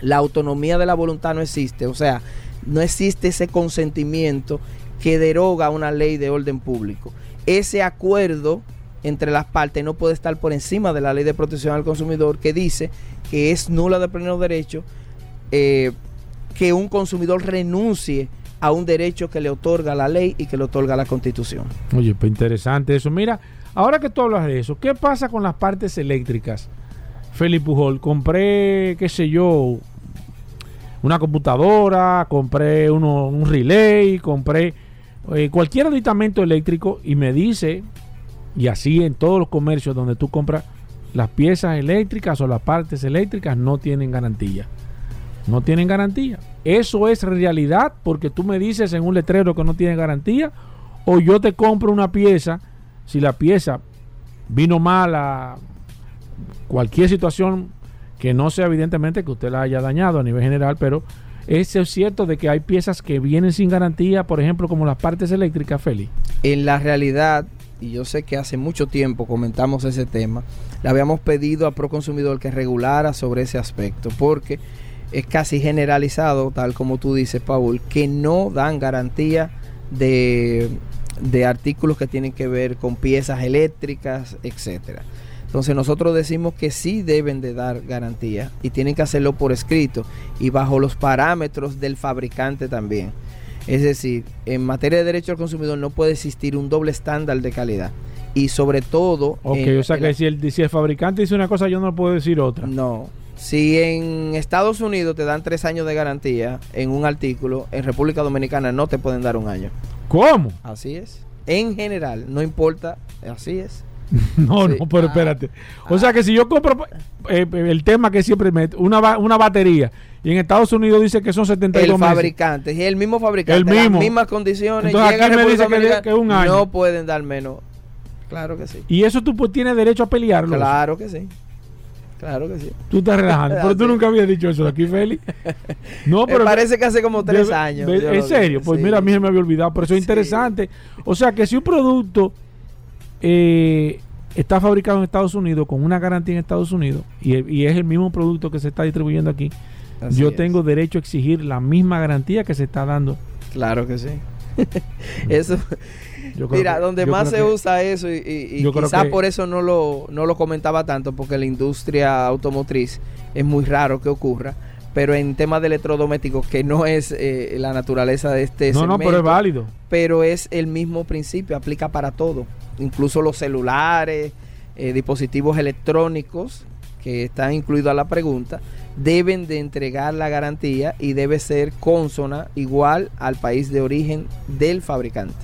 la autonomía de la voluntad no existe, o sea, no existe ese consentimiento que deroga una ley de orden público. Ese acuerdo entre las partes no puede estar por encima de la ley de protección al consumidor que dice que es nula de pleno derecho eh, que un consumidor renuncie a un derecho que le otorga la ley y que le otorga la constitución.
Oye, pues interesante eso. Mira, ahora que tú hablas de eso, ¿qué pasa con las partes eléctricas? Felipe Pujol, compré, qué sé yo, una computadora, compré uno, un relay, compré eh, cualquier aditamento eléctrico y me dice, y así en todos los comercios donde tú compras las piezas eléctricas o las partes eléctricas no tienen garantía. No tienen garantía. Eso es realidad porque tú me dices en un letrero que no tiene garantía o yo te compro una pieza, si la pieza vino mala, cualquier situación que no sea evidentemente que usted la haya dañado a nivel general, pero eso es cierto de que hay piezas que vienen sin garantía, por ejemplo, como las partes eléctricas, Feli.
En la realidad, y yo sé que hace mucho tiempo comentamos ese tema, le habíamos pedido a Proconsumidor que regulara sobre ese aspecto, porque es casi generalizado, tal como tú dices, Paul, que no dan garantía de, de artículos que tienen que ver con piezas eléctricas, etcétera. Entonces nosotros decimos que sí deben de dar garantía y tienen que hacerlo por escrito y bajo los parámetros del fabricante también. Es decir, en materia de derecho al consumidor no puede existir un doble estándar de calidad. Y sobre todo...
Ok,
en-
o sea
en
que
la-
si el, si el fabricante dice una cosa, yo no puedo decir otra.
no. Si en Estados Unidos te dan tres años de garantía en un artículo, en República Dominicana no te pueden dar un año.
¿Cómo?
Así es. En general, no importa, así es.
No,
Sí.
no, pero
Ah.
espérate. O sea que si yo compro eh, el tema que siempre me una, una batería y en Estados Unidos dice que son 72
El
meses.
fabricante, es el mismo fabricante,
El mismo.
las mismas condiciones,
Entonces,
llega
aquí me dice que un año.
no pueden dar menos. Claro que sí.
Y eso tú pues, tienes derecho a pelearlo.
Claro que sí. Claro que sí.
Tú estás relajando. pero tú nunca habías dicho eso de aquí, Félix. No,
Me
pero.
parece que hace como tres años.
¿En serio? Pues
sí.
mira, a mí se me había olvidado, pero eso es
Sí.
interesante. O sea que si un producto eh, está fabricado en Estados Unidos con una garantía en Estados Unidos y, y es el mismo producto que se está distribuyendo aquí,
Así
yo
es.
tengo derecho a exigir la misma garantía que se está dando.
Claro que sí. eso, mira,
que-
donde más se
que-
usa eso y, y- quizás por eso no lo, no lo comentaba tanto, porque la industria automotriz es muy raro que ocurra, pero en temas de electrodomésticos, que no es eh, la naturaleza de este
No, no, pero es válido.
pero es el mismo principio, aplica para todo, incluso los celulares, eh, dispositivos electrónicos que están incluidos a la pregunta, deben de entregar la garantía y debe ser consona igual al país de origen del fabricante.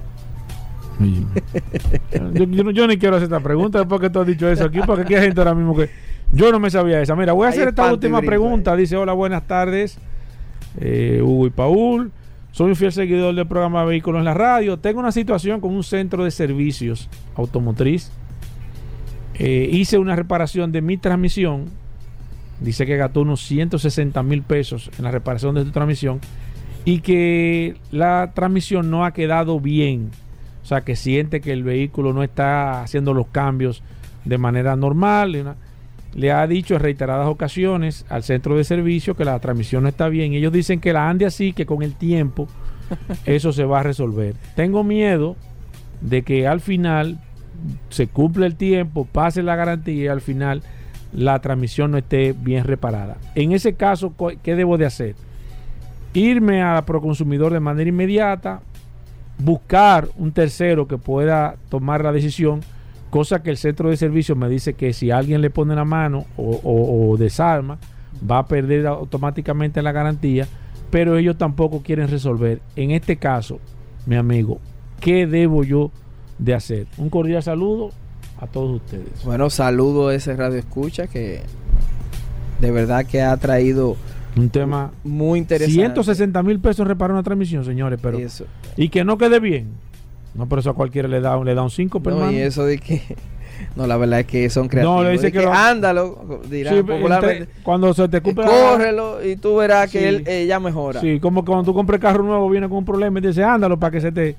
yo, yo yo ni quiero hacer esta pregunta después que tú has dicho eso aquí, porque aquí hay gente ahora mismo que yo no me sabía esa. Mira, voy a hacer esta última pregunta. Dice, hola, buenas tardes, eh, Hugo y Paul. Soy un fiel seguidor del programa Vehículos en la Radio. Tengo una situación con un centro de servicios automotriz. Eh, hice una reparación de mi transmisión. Dice que gastó unos 160 mil pesos en la reparación de tu transmisión. Y que la transmisión no ha quedado bien. O sea, que siente que el vehículo no está haciendo los cambios de manera normal. Le ha dicho en reiteradas ocasiones al centro de servicio que la transmisión no está bien. Ellos dicen que la ande así, que con el tiempo eso se va a resolver. Tengo miedo de que al final se cumple el tiempo, pase la garantía y al final la transmisión no esté bien reparada. En ese caso, ¿qué debo de hacer? Irme a Proconsumidor de manera inmediata, buscar un tercero que pueda tomar la decisión, cosa que el centro de servicio me dice que si alguien le pone la mano o, o- o desarma, va a perder automáticamente la garantía, pero ellos tampoco quieren resolver. En este caso, mi amigo, ¿qué debo yo de hacer? Un cordial saludo a todos ustedes.
Bueno, saludo a ese radio escucha que de verdad que ha traído
Un tema...
muy interesante.
160 mil pesos reparar una transmisión, señores, pero...
Eso.
Y que no quede bien. No, pero eso a cualquiera le da, le da un 5, pero
No, y eso de que no, la verdad es que son creativos.
le dice
De
que
que,
lo-
ándalo, dirán popularmente.
cuando se te cumple la-
Córrelo y tú verás que
Sí.
él eh, ya mejora.
Sí, como cuando tú compras carro nuevo viene con un problema y te dice, ándalo para que se te...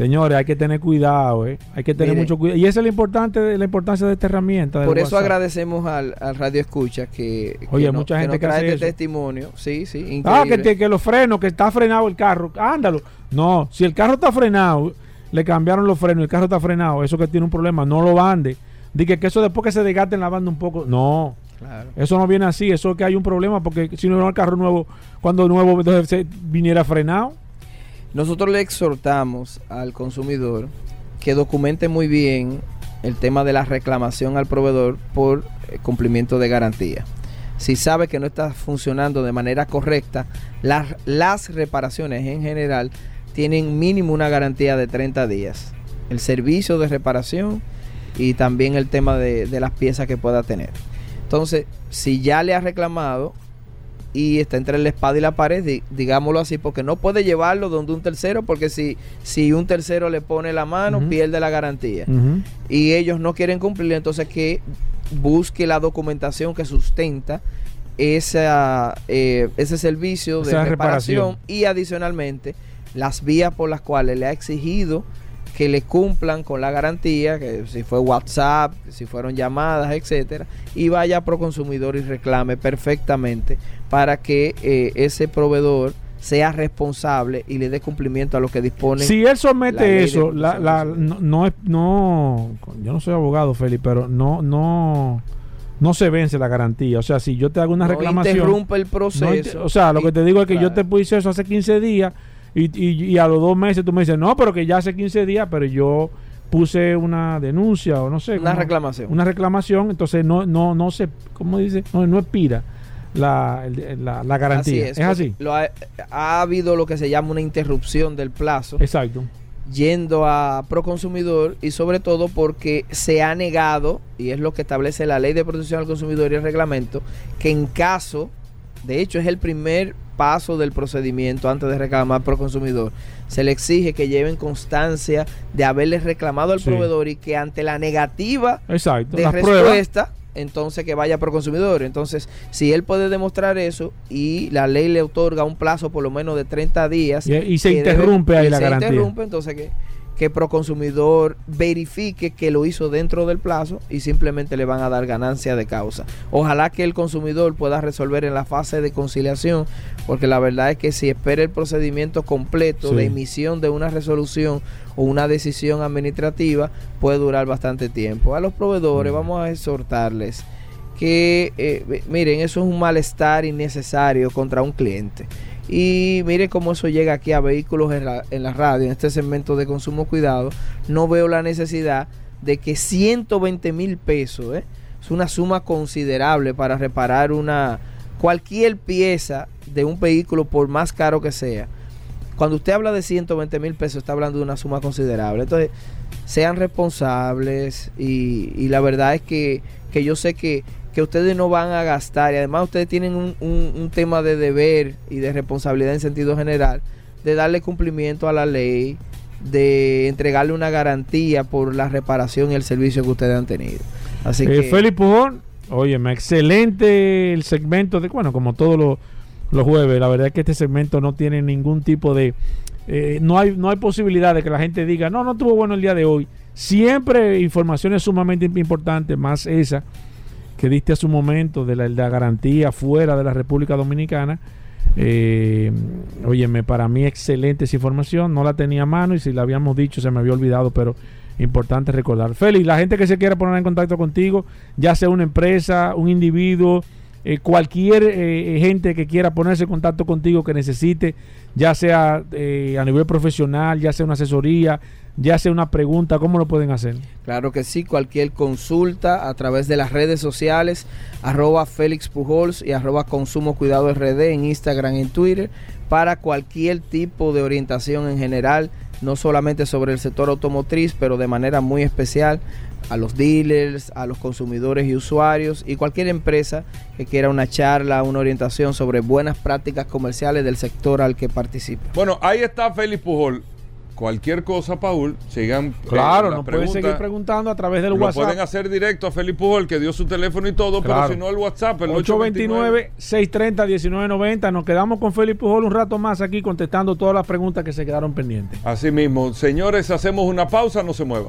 Señores, hay que tener cuidado, ¿eh? Hay que tener mucho cuidado. Y esa es la, importante, la importancia de esta herramienta.
Por eso
WhatsApp.
agradecemos al, al Radio Escucha que, que
Oye,
no-
mucha
que
gente
nos
que
trae
hace
este
eso.
testimonio. Sí, sí, increíble.
Ah, que, te- que los frenos, que está frenado el carro. Ándalo. No, si el carro está frenado, le cambiaron los frenos, el carro está frenado, eso que tiene un problema, no lo bande. Dice que eso después que se desgaste en la banda un poco. No,
Claro.
eso no viene así, eso es que hay un problema, porque si no era el carro nuevo, cuando nuevo entonces se viniera frenado.
Nosotros le exhortamos al consumidor que documente muy bien el tema de la reclamación al proveedor por eh, cumplimiento de garantía. Si sabe que no está funcionando de manera correcta, las, reparaciones en general tienen mínimo una garantía de 30 días. El servicio de reparación y también el tema de, de las piezas que pueda tener. Entonces, si ya le ha reclamado, y está entre la espada y la pared, di- digámoslo así, porque no puede llevarlo donde un tercero, porque si, si un tercero le pone la mano, pierde la garantía. Y ellos no quieren cumplir, entonces que busque la documentación que sustenta esa, eh, ese servicio de reparación,
reparación.
y adicionalmente las vías por las cuales le ha exigido que le cumplan con la garantía, que si fue WhatsApp, que si fueron llamadas, etcétera, y vaya a Proconsumidor y reclame perfectamente para que eh, ese proveedor sea responsable y le dé cumplimiento a lo que dispone.
Si él somete eso, la, la- no, no es, no, yo no soy abogado, Félix, pero no, no, no se vence la garantía. O sea, si yo te hago una
no
reclamación,
interrumpe el
no
proceso.
o sea, lo que te digo es que yo te puse eso hace 15 días y, y- y a los dos meses tú me dices, no, pero que ya hace 15 días, pero yo puse una denuncia o no sé.
Una reclamación.
Una reclamación, entonces no, no, no se, ¿cómo dice? No, no expira la, la, la garantía.
Así
es,
es,
así.
lo ha, ha habido lo que se llama una interrupción del plazo.
Exacto.
yendo a Proconsumidor y sobre todo porque se ha negado, y es lo que establece la Ley de Protección al Consumidor y el reglamento, que en caso, de hecho es el primer paso del procedimiento antes de reclamar Proconsumidor, se le exige que lleven constancia de haberle reclamado al
Sí.
proveedor y que ante la negativa
Exacto.
de
pruebas.
respuesta, entonces que vaya por consumidor. Entonces, si él puede demostrar eso y la ley le otorga un plazo por lo menos de 30 días
Y, y se
debe-
interrumpe ahí
y
la
se
garantía.
interrumpe, entonces que, que Proconsumidor verifique que lo hizo dentro del plazo y simplemente le van a dar ganancia de causa. Ojalá que el consumidor pueda resolver en la fase de conciliación, porque la verdad es que si espera el procedimiento completo
Sí.
de emisión de una resolución o una decisión administrativa, puede durar bastante tiempo. A los proveedores
Mm.
vamos a exhortarles que, eh, miren, eso es un malestar innecesario contra un cliente. Y mire cómo eso llega aquí a vehículos en la, en la radio, en este segmento de consumo cuidado. No veo la necesidad de que 120 mil pesos, ¿eh? es una suma considerable para reparar una cualquier pieza de un vehículo, por más caro que sea. Cuando usted habla de 120 mil pesos, está hablando de una suma considerable. Entonces, sean responsables y, y la verdad es que, que yo sé que, que ustedes no van a gastar y además ustedes tienen un, un- un tema de deber y de responsabilidad en sentido general de darle cumplimiento a la ley, de entregarle una garantía por la reparación y el servicio que ustedes han tenido. Así
Eh,
que
Félix Pujol, óyeme, excelente el segmento de, bueno, como todos los, los jueves, la verdad es que este segmento no tiene ningún tipo de, eh, no hay no hay posibilidad de que la gente diga, no, no estuvo bueno el día de hoy. Siempre informaciones sumamente importantes, más esa que diste a su momento de la, garantía fuera de la República Dominicana. Eh, óyeme, para mí excelente esa información, no la tenía a mano y si la habíamos dicho se me había olvidado, pero importante recordar. Félix, la gente que se quiera poner en contacto contigo, ya sea una empresa, un individuo, eh, cualquier eh, gente que quiera ponerse en contacto contigo que necesite, ya sea eh, a nivel profesional, ya sea una asesoría, ya sea una pregunta, ¿cómo lo pueden hacer?
Claro que sí, cualquier consulta a través de las redes sociales, arroba Félix Pujols y arroba Consumo Cuidado RD en Instagram y en Twitter, para cualquier tipo de orientación en general, no solamente sobre el sector automotriz, pero de manera muy especial a los dealers, a los consumidores y usuarios y cualquier empresa que quiera una charla, una orientación sobre buenas prácticas comerciales del sector al que participe.
Bueno, ahí está Félix Pujol. Cualquier cosa, Paul, sigan. eh,
Claro,
las
nos pueden seguir
preguntas.
preguntando a través del
Lo
WhatsApp.
pueden hacer directo a Félix Pujol, que dio su teléfono y todo,
Claro.
pero si no, el WhatsApp, el 829.
829-630-1990. Nos quedamos con Félix Pujol un rato más aquí contestando todas las preguntas que se quedaron pendientes.
Así mismo, señores, hacemos una pausa, no se muevan.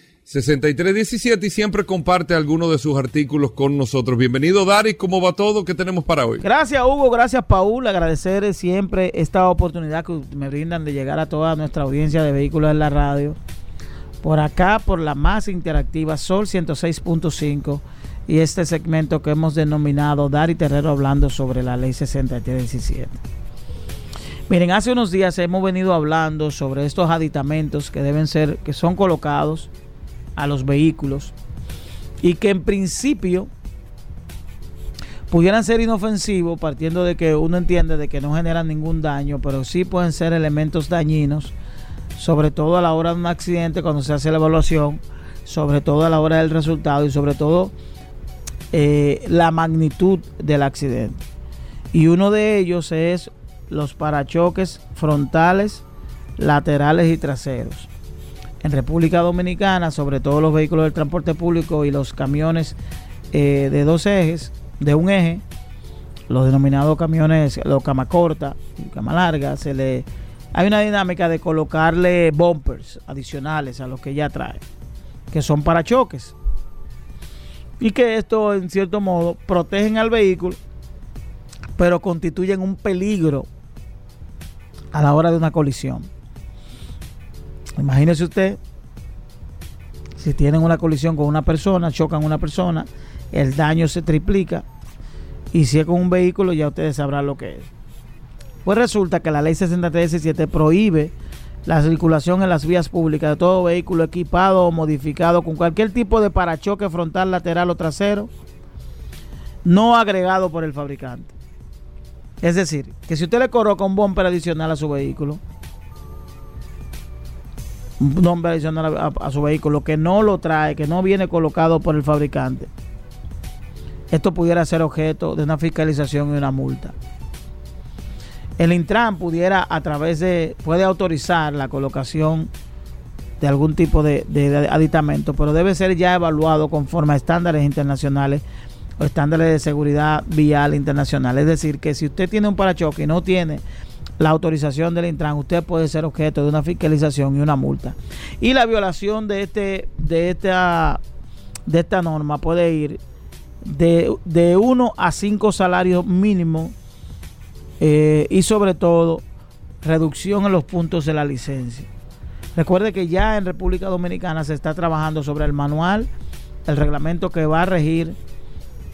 6317 y siempre comparte algunos de sus artículos con nosotros. Bienvenido, Daris. ¿Cómo va todo? ¿Qué tenemos para hoy?
Gracias Hugo, gracias Paul, agradecer siempre esta oportunidad que me brindan de llegar a toda nuestra audiencia de vehículos en la radio. Por acá, por la más interactiva Sol 106.5 y este segmento que hemos denominado Dari Terrero hablando sobre la ley 6317. Miren, hace unos días hemos venido hablando sobre estos aditamentos que deben ser, que son colocados a los vehículos y que en principio pudieran ser inofensivos partiendo de que uno entiende de que no generan ningún daño, pero sí pueden ser elementos dañinos, sobre todo a la hora de un accidente cuando se hace la evaluación, sobre todo a la hora del resultado y sobre todo eh, la magnitud del accidente. Y uno de ellos es los parachoques frontales, laterales y traseros. En República Dominicana, sobre todo los vehículos del transporte público y los camiones eh, de dos ejes, de un eje, los denominados camiones, los cama corta y cama larga, se le hay una dinámica de colocarle bumpers adicionales a los que ya trae, que son parachoques. Y que esto, en cierto modo, protegen al vehículo, pero constituyen un peligro a la hora de una colisión. Imagínese usted, si tienen una colisión con una persona, chocan una persona, el daño se triplica. Y si es con un vehículo, ya ustedes sabrán lo que es. Pues resulta que la ley 6317 prohíbe la circulación en las vías públicas de todo vehículo equipado o modificado con cualquier tipo de parachoque frontal, lateral o trasero no agregado por el fabricante. Es decir, que si usted le coloca un bumper adicional a su vehículo, bumper adicional a, a su vehículo que no lo trae, que no viene colocado por el fabricante, esto pudiera ser objeto de una fiscalización y una multa el Intran pudiera a través de, puede autorizar la colocación de algún tipo de, aditamento, pero debe ser ya evaluado conforme a estándares internacionales o estándares de seguridad vial internacional. Es decir, que si usted tiene un parachoque y no tiene la autorización del Intran, usted puede ser objeto de una fiscalización y una multa. Y la violación de este, de esta, de esta norma puede ir de, de uno a cinco salarios mínimos eh, y sobre todo reducción en los puntos de la licencia. Recuerde que ya en República Dominicana se está trabajando sobre el manual, el reglamento que va a regir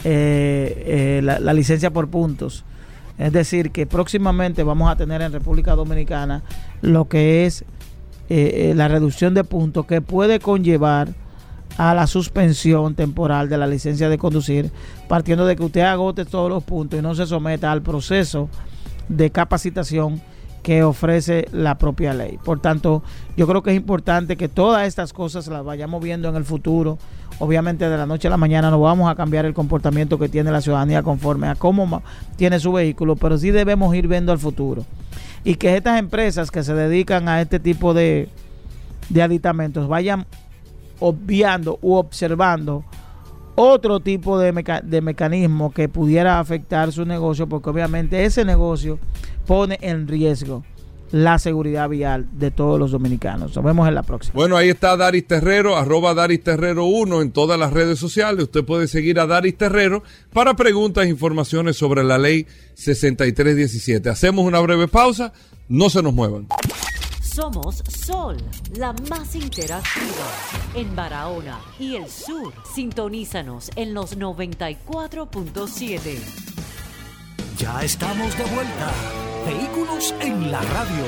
eh, eh, la, licencia por puntos. Es decir, que próximamente vamos a tener en República Dominicana lo que es la reducción de puntos que puede conllevar a la suspensión temporal de la licencia de conducir, partiendo de que usted agote todos los puntos y no se someta al proceso de capacitación que ofrece la propia ley. Por tanto, yo creo que es importante que todas estas cosas las vayamos viendo en el futuro. Obviamente de la noche a la mañana no vamos a cambiar el comportamiento que tiene la ciudadanía conforme a cómo tiene su vehículo, pero sí debemos ir viendo al futuro. Y que estas empresas que se dedican a este tipo de, de aditamentos vayan obviando u observando otro tipo de, de mecanismo que pudiera afectar su negocio, porque obviamente ese negocio pone en riesgo la seguridad vial de todos los dominicanos. Nos vemos en la próxima.
Bueno, ahí está Daris Terrero, arroba Daris Terrero 1 en todas las redes sociales. Usted puede seguir a Daris Terrero para preguntas e informaciones sobre la ley 6317. Hacemos una breve pausa, no se nos muevan.
Somos Sol, la más interactiva en Barahona y el sur. Sintonízanos en los 94.7.
Ya estamos de vuelta. Vehículos en la radio.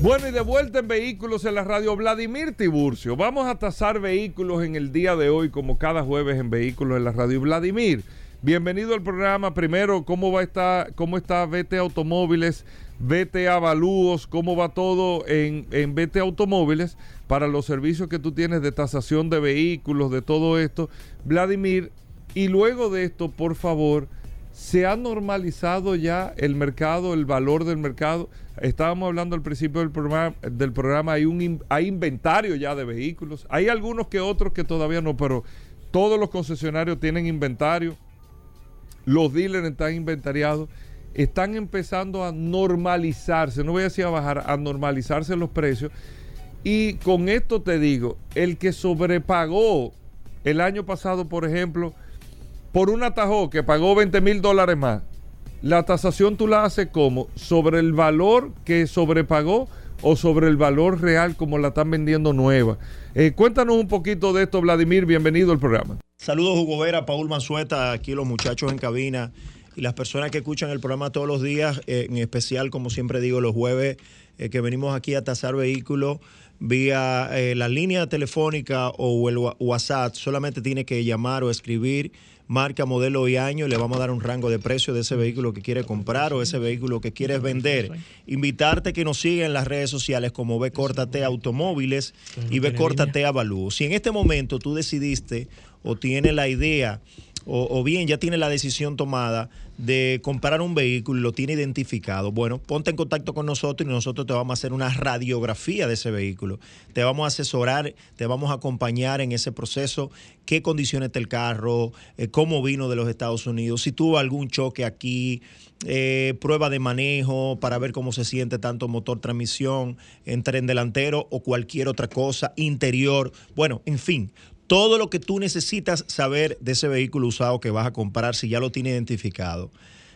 Bueno, y de vuelta en Vehículos en la radio, Vladimir Tiburcio. Vamos a tasar vehículos en el día de hoy, como cada jueves en Vehículos en la radio. Vladimir, bienvenido al programa. Primero, ¿cómo va a estar, cómo está VT Automóviles? vete Avalúos, cómo va todo en, en Vete Automóviles para los servicios que tú tienes de tasación de vehículos, de todo esto. Vladimir, y luego de esto, por favor, ¿se ha normalizado ya el mercado, el valor del mercado? Estábamos hablando al principio del programa, del programa hay, un, hay inventario ya de vehículos. Hay algunos que otros que todavía no, pero todos los concesionarios tienen inventario. Los dealers están inventariados están empezando a normalizarse, no voy a decir a bajar, a normalizarse los precios. Y con esto te digo, el que sobrepagó el año pasado, por ejemplo, por un atajo que pagó 20 mil dólares más, la tasación tú la haces como sobre el valor que sobrepagó o sobre el valor real como la están vendiendo nueva. Eh, cuéntanos un poquito de esto, Vladimir. Bienvenido al programa.
Saludos, Hugo Vera, Paul Manzueta, aquí los muchachos en cabina y las personas que escuchan el programa todos los días, eh, en especial, como siempre digo, los jueves eh, que venimos aquí a tasar vehículos vía la línea telefónica o el WhatsApp, solamente tiene que llamar o escribir marca, modelo y año le vamos a dar un rango de precio de ese vehículo que quiere comprar o ese vehículo que quieres vender. Invitarte que nos siga en las redes sociales como Ve Córtate Automóviles y Ve Córtate Avalúo. Si en este momento tú decidiste o tienes la idea o, o bien ya tiene la decisión tomada de comprar un vehículo y lo tiene identificado, bueno, ponte en contacto con nosotros y nosotros te vamos a hacer una radiografía de ese vehículo. Te vamos a asesorar, te vamos a acompañar en ese proceso, qué condiciones está el carro, eh, cómo vino de los Estados Unidos, si tuvo algún choque aquí, eh, prueba de manejo para ver cómo se siente tanto motor, transmisión, en tren delantero o cualquier otra cosa, interior, bueno, en fin, todo lo que tú necesitas saber de ese vehículo usado que vas a comprar si ya lo tiene identificado.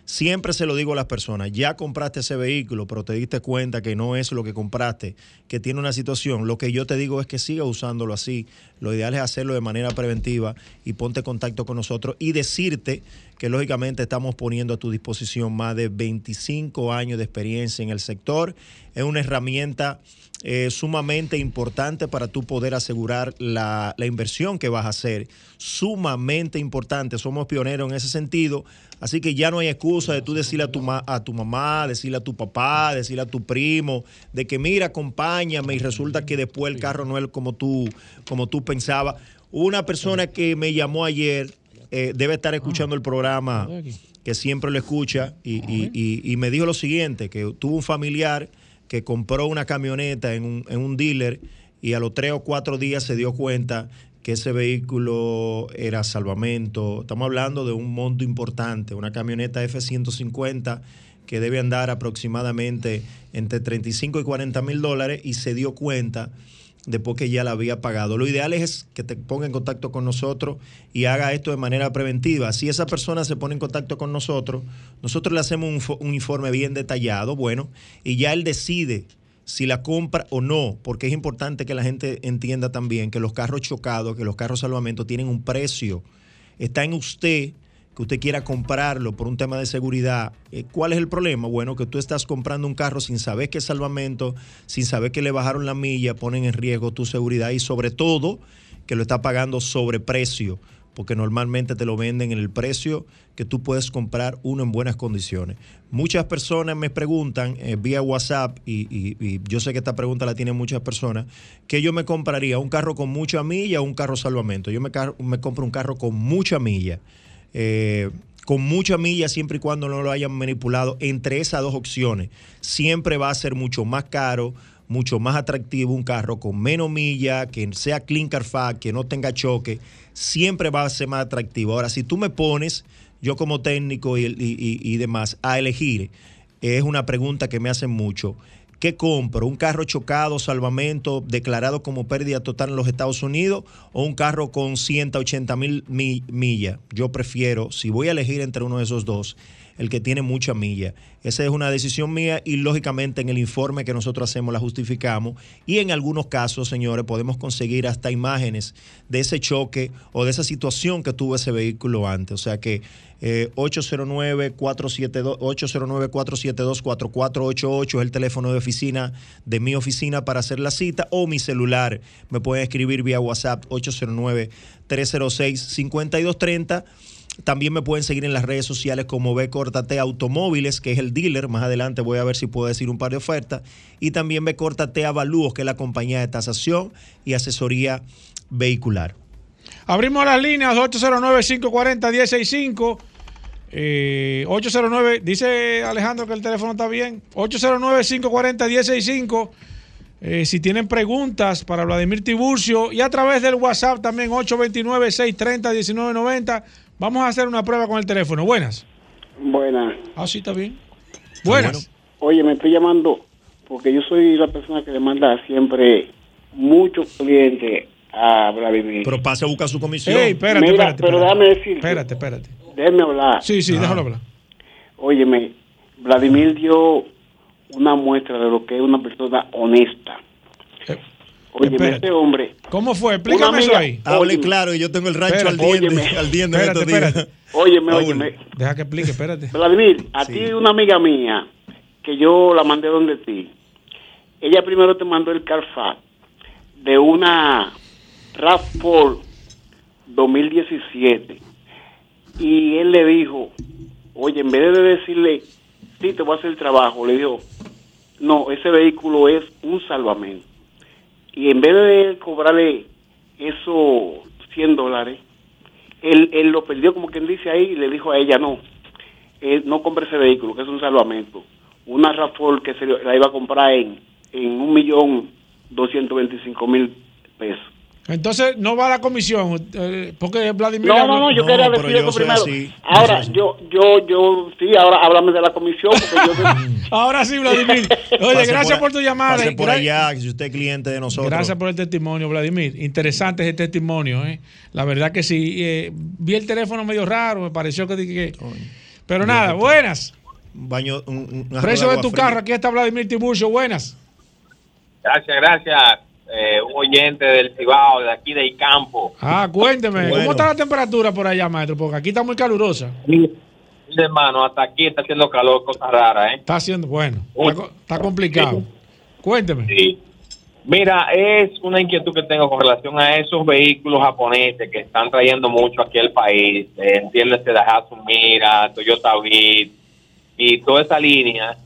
Siempre se lo digo a las personas, ya compraste ese vehículo, pero te diste cuenta que no es lo que compraste, que tiene una situación. Lo que yo te digo es que siga usándolo así. Lo ideal es hacerlo de manera preventiva y ponte en contacto con nosotros y decirte que lógicamente estamos poniendo a tu disposición más de 25 años de experiencia en el sector. Es una herramienta eh, sumamente importante para tú poder asegurar la, la inversión que vas a hacer. Sumamente importante. Somos pioneros en ese sentido. Así que ya no hay excusa de tú decirle a tu, ma- a tu mamá, decirle a tu papá, decirle a tu primo, de que mira, acompáñame y resulta que después el carro no es como tú, como tú pensabas. Una persona que me llamó ayer eh, debe estar escuchando el programa que siempre lo escucha y, y- y- y me dijo lo siguiente, que tuvo un familiar que compró una camioneta en un, en un dealer y a los tres o cuatro días se dio cuenta que ese vehículo era salvamento. Estamos hablando de un monto importante, una camioneta F-150 que debe andar aproximadamente entre 35 y 40 mil dólares y se dio cuenta después que ya la había pagado. Lo ideal es que te ponga en contacto con nosotros y haga esto de manera preventiva. Si esa persona se pone en contacto con nosotros, nosotros le hacemos un, fo- un informe bien detallado, bueno, y ya él decide si la compra o no, porque es importante que la gente entienda también que los carros chocados, que los carros salvamento tienen un precio. Está en usted que usted quiera comprarlo por un tema de seguridad. Eh, ¿Cuál es el problema? Bueno, que tú estás comprando un carro sin saber es salvamento, sin saber que le bajaron la milla, ponen en riesgo tu seguridad y sobre todo que lo está pagando sobre precio, porque normalmente te lo venden en el precio que tú puedes comprar uno en buenas condiciones. Muchas personas me preguntan eh, vía WhatsApp, y, yo sé que esta pregunta la tienen muchas personas, que yo me compraría un carro con mucha milla o un carro salvamento. Yo me compro un carro con mucha milla. Eh, con mucha milla siempre y cuando no lo hayan manipulado, entre esas dos opciones, siempre va a ser mucho más caro, mucho más atractivo un carro con menos milla, que sea clean car fact, que no tenga choque, siempre va a ser más atractivo. Ahora, si tú me pones, yo como técnico y demás, a elegir, es una pregunta que me hacen mucho. ¿Qué compro? ¿Un carro chocado, salvamento, declarado como pérdida total en los Estados Unidos o un carro con 180 mil mi- millas? Yo prefiero, si voy a elegir entre uno de esos dos, el que tiene mucha milla. Esa es una decisión mía y lógicamente en el informe que nosotros hacemos la justificamos y en algunos casos, señores, podemos conseguir hasta imágenes de ese choque o de esa situación que tuvo ese vehículo antes. O sea que eh, 809-472 809-472-4488 es el teléfono de oficina de mi oficina para hacer la cita o mi celular. Me pueden escribir vía WhatsApp 809-306-5230. También me pueden seguir en las redes sociales como B Automóviles, que es el dealer. Más adelante voy a ver si puedo decir un par de ofertas. Y también B Avalúos, que es la compañía de tasación y asesoría vehicular.
Abrimos las líneas 809-540-165. Eh, 809, dice Alejandro que el teléfono está bien. 809-540-165. Eh, si tienen preguntas para Vladimir Tiburcio y a través del WhatsApp también 829-630-1990. Vamos a hacer una prueba con el teléfono. Buenas.
Buenas.
Ah, sí, está bien. Buenas.
Oye, me estoy llamando porque yo soy la persona que le manda siempre muchos clientes a Vladimir.
Pero pase a buscar su comisión.
Ey, espérate,
Mira,
espérate.
pero
espérate.
déjame decir.
Espérate, espérate.
Déjeme hablar.
Sí, sí, déjalo hablar.
Óyeme, Vladimir dio una muestra de lo que es una persona honesta. Óyeme,
espérate.
este hombre.
¿Cómo fue? Explícame eso ahí.
Hable claro, y yo tengo el rancho
Espérate,
al diente, al diente en
Espérate,
estos días.
espérate.
Óyeme, óyeme.
Deja que explique, espérate.
Vladimir, a ti una amiga mía que yo la mandé donde ti. Ella primero te mandó el Carfax de una RAV4 2017 y él le dijo, oye, en vez de decirle, sí, te voy a hacer el trabajo, le dijo, no, ese vehículo es un salvamento. Y en vez de cobrarle esos 100 dólares, él, él lo perdió como quien dice ahí y le dijo a ella no, eh, no compre ese vehículo, que es un salvamento. Una RAFOL que se la iba a comprar en, en un millón doscientos veinticinco mil pesos.
Entonces no va a la comisión, eh, porque Vladimir...
No, no, no, yo quería decir eso primero. Ahora, yo, yo, yo, sí, ahora háblame de la comisión. Porque yo...
ahora sí, Vladimir. Oye,
Pase
gracias
por-
por, tu llamada.
pase por allá, si usted es cliente de nosotros.
Gracias por el testimonio, Vladimir. Interesante ese testimonio, ¿eh? La verdad que sí. eh, vi el teléfono medio raro, me pareció que... que- pero nada, buenas.
Baño, un, un- una
Precio de tu
fría.
carro, aquí está Vladimir Tiburcio, buenas.
Gracias, gracias. Eh, un oyente del Cibao, de aquí de Icampo.
Ah, cuénteme,
Bueno.
¿cómo está la temperatura por allá, maestro? Porque aquí está muy calurosa.
Mi hermano, hasta aquí está haciendo calor, cosa rara, ¿eh?
Está haciendo, bueno, está, co- está complicado. Cuénteme.
Sí. Mira, es una inquietud que tengo con relación a esos vehículos japoneses que están trayendo mucho aquí al país. Eh, entiéndese Daihatsu Mira, Toyota Beat y toda esa línea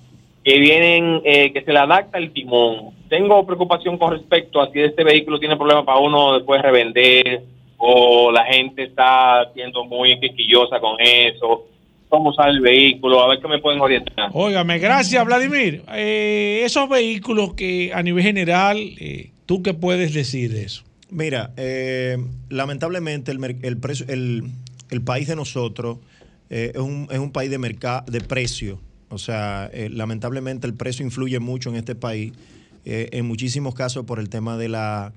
que vienen, eh, que se le adapta el timón. Tengo preocupación con respecto a si este vehículo tiene problemas para uno después revender o la gente está siendo muy quisquillosa con eso. ¿Cómo sale el vehículo? A ver qué me pueden orientar.
Óigame, gracias, Vladimir. Eh, esos vehículos que a nivel general, eh, ¿tú qué puedes decir de eso?
Mira, eh, lamentablemente el, mer- el, precio- el, el país de nosotros eh, es, un, es un país de, mercado de precio. O sea, eh, lamentablemente el precio influye mucho en este país, eh, en muchísimos casos por el tema de la,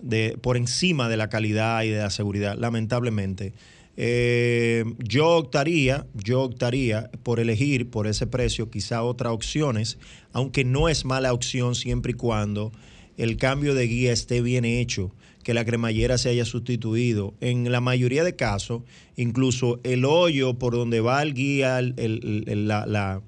de, por encima de la calidad y de la seguridad, lamentablemente. Eh, yo optaría, yo optaría por elegir por ese precio quizá otras opciones, aunque no es mala opción siempre y cuando el cambio de guía esté bien hecho, que la cremallera se haya sustituido. En la mayoría de casos, incluso el hoyo por donde va el guía, el- la-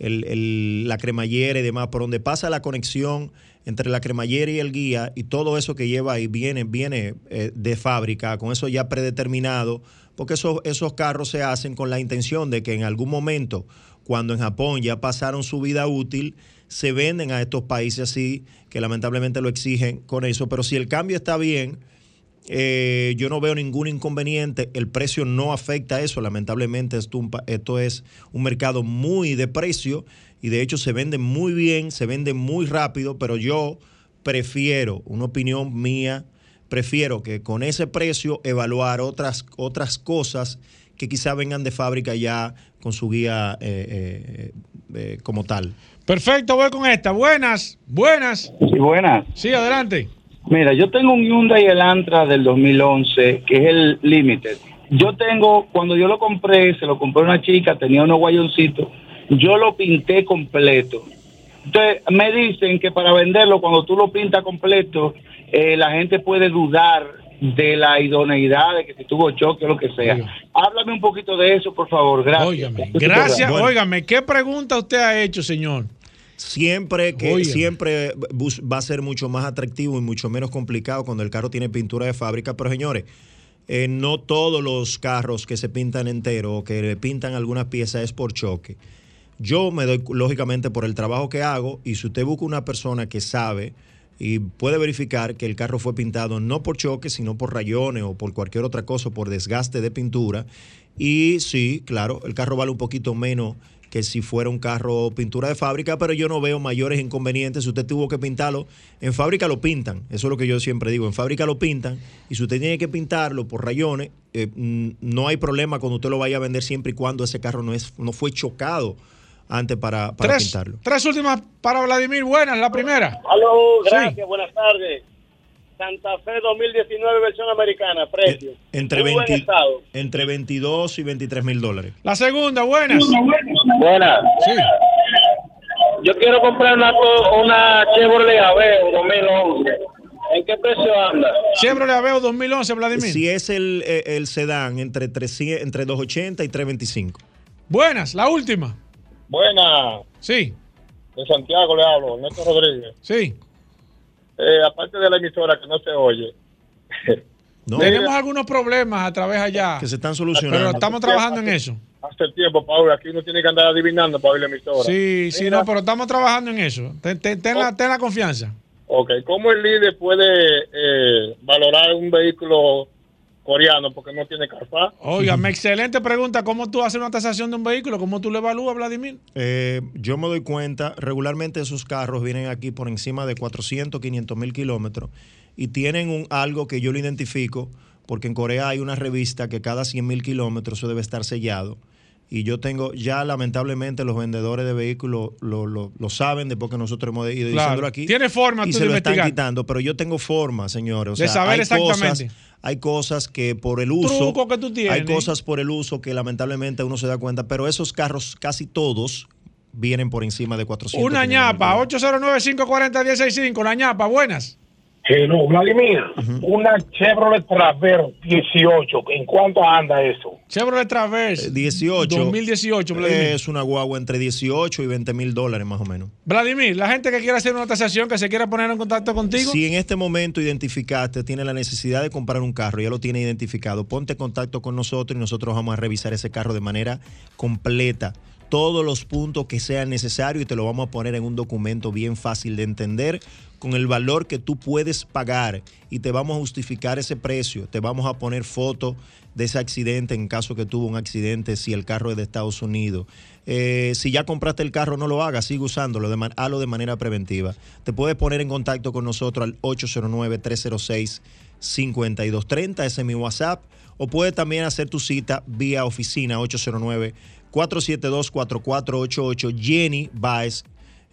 el- el- la cremallera y demás, por donde pasa la conexión entre la cremallera y el guía y todo eso que lleva ahí viene, viene eh, de fábrica, con eso ya predeterminado, porque esos, esos carros se hacen con la intención de que en algún momento, cuando en Japón ya pasaron su vida útil, se venden a estos países así, que lamentablemente lo exigen con eso, pero si el cambio está bien, eh, yo no veo ningún inconveniente. El precio no afecta a eso. Lamentablemente, esto, un pa- esto es un mercado muy de precio y de hecho se vende muy bien, se vende muy rápido, pero yo prefiero, una opinión mía, prefiero que con ese precio evaluar otras, otras cosas que quizá vengan de fábrica ya con su guía eh, eh, eh, como tal.
Perfecto, voy con esta. Buenas, buenas.
Sí, buenas.
Sí, adelante.
Mira, yo tengo un Hyundai Elantra del 2011, que es el Limited. Yo tengo, cuando yo lo compré, se lo compré a una chica, tenía unos guayoncitos, yo lo pinté completo. Entonces, me dicen que para venderlo, cuando tú lo pintas completo, eh, la gente puede dudar de la idoneidad, de que si tuvo choque o lo que sea. Háblame un poquito de eso, por favor. Gracias.
Óigame, gracias. Óigame, ¿qué pregunta usted ha hecho, señor?
Siempre que siempre va a ser mucho más atractivo y mucho menos complicado cuando el carro tiene pintura de fábrica, pero señores, eh, no todos los carros que se pintan entero o que le pintan algunas piezas es por choque. Yo me doy lógicamente por el trabajo que hago y si usted busca una persona que sabe y puede verificar que el carro fue pintado no por choque, sino por rayones o por cualquier otra cosa, por desgaste de pintura. Y sí, claro, el carro vale un poquito menos que si fuera un carro pintura de fábrica, pero yo no veo mayores inconvenientes. Si usted tuvo que pintarlo, en fábrica lo pintan. Eso es lo que yo siempre digo. En fábrica lo pintan. Y si usted tiene que pintarlo por rayones, eh, mm, no hay problema cuando usted lo vaya a vender siempre y cuando ese carro no, es, no fue chocado antes para, para
Tres,
pintarlo.
tres últimas para Vladimir. Buenas, la primera.
Aló,
Sí.
gracias, buenas tardes. Santa Fe 2019 versión americana, precio.
Entre,
Muy buen
20
estado.
entre 22 y 23 mil dólares.
La segunda, buenas.
Buenas.
Sí.
Yo quiero comprar una, una Chevrolet Aveo 2011. ¿En qué precio anda?
Chevrolet Aveo 2011, Vladimir.
Si es el, eh, el sedán, entre, 300, entre 280 y 325.
Buenas, la última.
Buenas.
Sí.
De Santiago le hablo, Néstor Rodríguez.
Sí.
Eh, aparte de la emisora que no se oye.
Tenemos algunos problemas a través allá.
Que se están solucionando.
Pero estamos trabajando en eso.
Hace tiempo, Paul, aquí uno tiene que andar adivinando para oír la emisora.
Sí, sí, no, pero estamos trabajando en eso. Ten, ten- ten la, ten la confianza.
Ok, ¿cómo el líder puede eh, valorar un vehículo coreano porque no tiene carpa.
Óigame, excelente pregunta. ¿Cómo tú haces una tasación de un vehículo? ¿Cómo tú lo evalúas, Vladimir?
Eh, yo me doy cuenta, regularmente esos carros vienen aquí por encima de 400, 500 mil kilómetros y tienen un, algo que yo lo identifico, porque en Corea hay una revista que cada 100 mil kilómetros eso debe estar sellado. Y yo tengo, ya lamentablemente los vendedores de vehículos lo, lo- lo saben después que nosotros hemos ido
Claro.
diciéndolo aquí.
Tiene forma
y
tú
se
de
lo están quitando, pero yo tengo forma, señores. O
De saber
hay
exactamente.
Cosas, hay cosas que por el uso.
Truco que tú tienes.
Hay cosas por el uso que lamentablemente uno se da cuenta, pero esos carros casi todos vienen por encima de 400.
Una ñapa, 809-540-165. La ñapa, buenas.
Hello, Vladimir, una Chevrolet Traverse 18, ¿en cuánto anda eso?
Chevrolet Traverse.
18.
2018, Vladimir.
Es una guagua entre 18 y 20 mil dólares más o menos.
Vladimir, la gente que quiera hacer una tasación, que se quiera poner en contacto contigo.
Si en este momento identificaste, tiene la necesidad de comprar un carro, ya lo tiene identificado, ponte en contacto con nosotros y nosotros vamos a revisar ese carro de manera completa. Todos los puntos que sean necesarios y te lo vamos a poner en un documento bien fácil de entender con el valor que tú puedes pagar y te vamos a justificar ese precio. Te vamos a poner foto de ese accidente en caso que tuvo un accidente si el carro es de Estados Unidos. Eh, si ya compraste el carro, no lo hagas, sigue usándolo, de man- hazlo de manera preventiva. Te puedes poner en contacto con nosotros al 809-306-5230, ese es mi WhatsApp, o puedes también hacer tu cita vía oficina 809-472-4488. Jenny Baez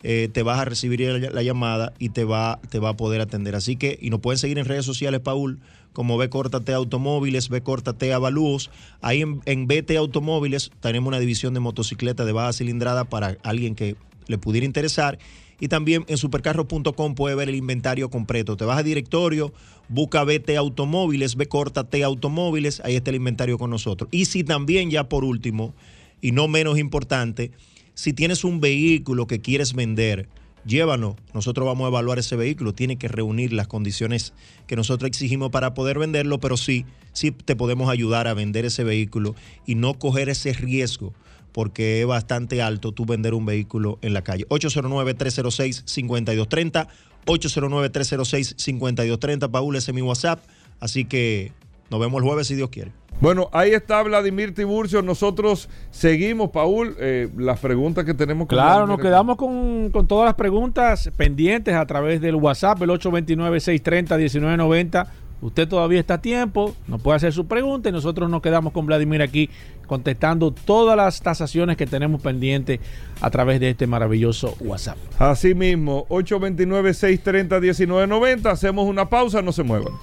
eh, te vas a recibir la, la llamada y te va, te va a poder atender. Así que, y nos pueden seguir en redes sociales, Paul, como B Córtate Automóviles, B Córtate Avalúos. Ahí en, en BT Automóviles tenemos una división de motocicletas de baja cilindrada para alguien que le pudiera interesar. Y también en supercarro.com puede ver el inventario completo. Te vas a directorio, busca BT Automóviles, B Córtate Automóviles, ahí está el inventario con nosotros. Y si también ya por último, y no menos importante, si tienes un vehículo que quieres vender, llévanos. Nosotros vamos a evaluar ese vehículo. Tiene que reunir las condiciones que nosotros exigimos para poder venderlo, pero sí, sí te podemos ayudar a vender ese vehículo y no coger ese riesgo porque es bastante alto tú vender un vehículo en la calle. 809-306-5230. 809-306-5230. Paul, ese es mi WhatsApp. Así que nos vemos el jueves si Dios quiere.
Bueno, ahí está Vladimir Tiburcio. Nosotros seguimos, Paul, eh, las preguntas que tenemos. con
Claro, nos quedamos con, con todas las preguntas pendientes a través del WhatsApp, el 829-630-1990. Usted todavía está a tiempo, nos puede hacer su pregunta y nosotros nos quedamos con Vladimir aquí contestando todas las tasaciones que tenemos pendientes a través de este maravilloso WhatsApp.
Así mismo, 829-630-1990. Hacemos una pausa, no se muevan.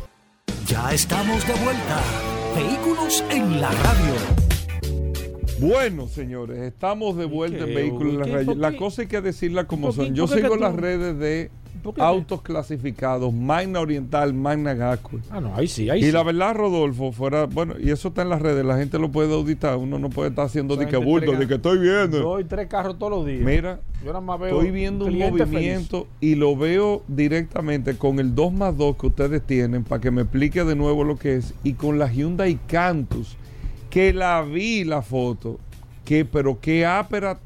Ya estamos de vuelta. Vehículos en la radio.
Bueno, señores, estamos de vuelta en Vehículos en la Radio. La cosa hay que decirla como son. Yo
¿Por qué
sigo las redes de. Autos clasificados, Magna Oriental, Magna Gasco.
Ah, no, ahí sí, ahí
y
sí.
la verdad, Rodolfo, fuera, bueno, y eso está en las redes, la gente lo puede auditar, uno no puede estar haciendo de que bulto, de que estoy viendo.
Yo doy tres carros todos los días.
Mira,
Yo nada más veo
Estoy viendo un movimiento y lo veo directamente con el 2 más 2 que ustedes tienen para que me explique de nuevo lo que es y con la Hyundai Cantus que la vi la foto que pero qué ápera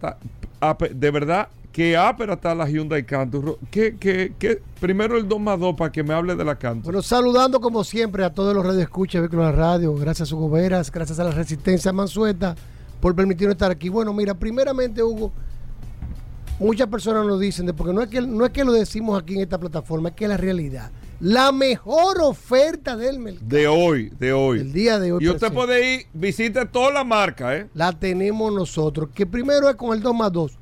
de verdad qué ápera está la Hyundai Cantus que, que, que- primero el 2 más 2 para que me hable de la Cantus
Bueno, saludando como siempre a todos los radioescuchas de Vehículos en la Radio, gracias a Hugo Veras, gracias a la Resistencia Mansueta por permitirnos estar aquí. Bueno, mira, primeramente, Hugo, muchas personas nos dicen, de- porque no es, que, no es que lo decimos aquí en esta plataforma, es que es la realidad. La mejor oferta del mercado.
de hoy de hoy
El día de hoy.
y usted
presente.
puede ir visite toda la marca eh
La tenemos nosotros, que primero es con el 2 más 2.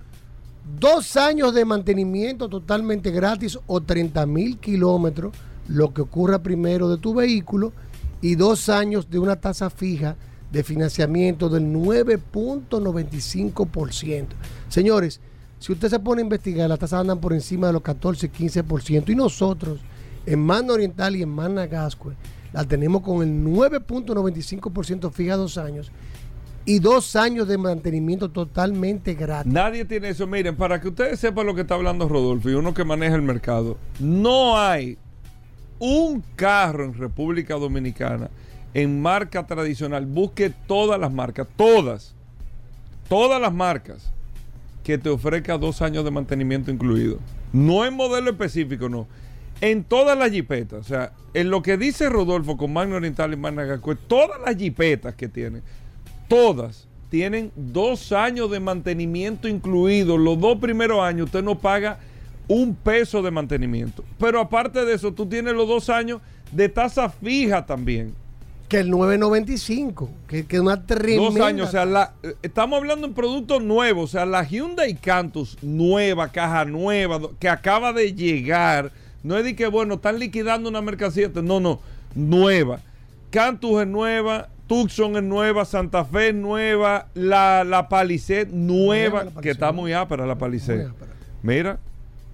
Dos años de mantenimiento totalmente gratis o 30 mil kilómetros, lo que ocurra primero de tu vehículo, y dos años de una tasa fija de financiamiento del 9.95%. Señores, si usted se pone a investigar, las tasas andan por encima de los 14, 15%, y nosotros en Mano Oriental y en Mana Gascue la tenemos con el 9.95% fija dos años y dos años de mantenimiento totalmente gratis.
Nadie tiene eso. Miren, para que ustedes sepan lo que está hablando Rodolfo y uno que maneja el mercado, no hay un carro en República Dominicana en marca tradicional. Busque todas las marcas, todas, todas las marcas que te ofrezca dos años de mantenimiento incluido. No en modelo específico, no. en todas las jipetas, o sea, en lo que dice Rodolfo con Magno Oriental y Managacue, todas las jipetas que tienen, todas tienen dos años de mantenimiento incluido. Los dos primeros años usted no paga un peso de mantenimiento. Pero aparte de eso, tú tienes los dos años de tasa fija también.
Que el 995, que es una tremenda.
Dos años, o sea, la- eh, estamos hablando en productos nuevos, o sea, la Hyundai Cantus nueva, caja nueva, que acaba de llegar, no es de que, bueno, están liquidando una mercancía, no, no, nueva. Cantus es nueva, Tucson es nueva, Santa Fe es nueva, la, la Palisade nueva,
la
que está muy ápera la Palisade. Mira,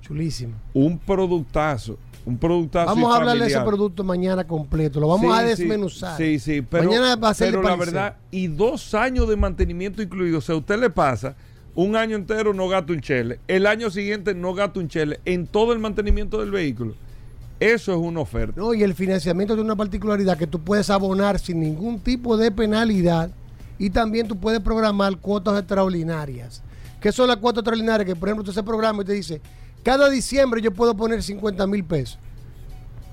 Chulísimo.
un productazo, un productazo.
Vamos a hablar de ese producto mañana completo. Lo vamos
Sí,
a desmenuzar.
Sí, sí, pero,
mañana va a ser
pero la verdad, y dos años de mantenimiento incluido. O sea, a usted le pasa un año entero no gasta un chele, el año siguiente no gasta un chele en todo el mantenimiento del vehículo. Eso es una oferta.
No, y el financiamiento tiene una particularidad que tú puedes abonar sin ningún tipo de penalidad y también tú puedes programar cuotas extraordinarias. ¿Qué son las cuotas extraordinarias? Que por ejemplo tú se programa y te dice, cada diciembre yo puedo poner 50 mil pesos.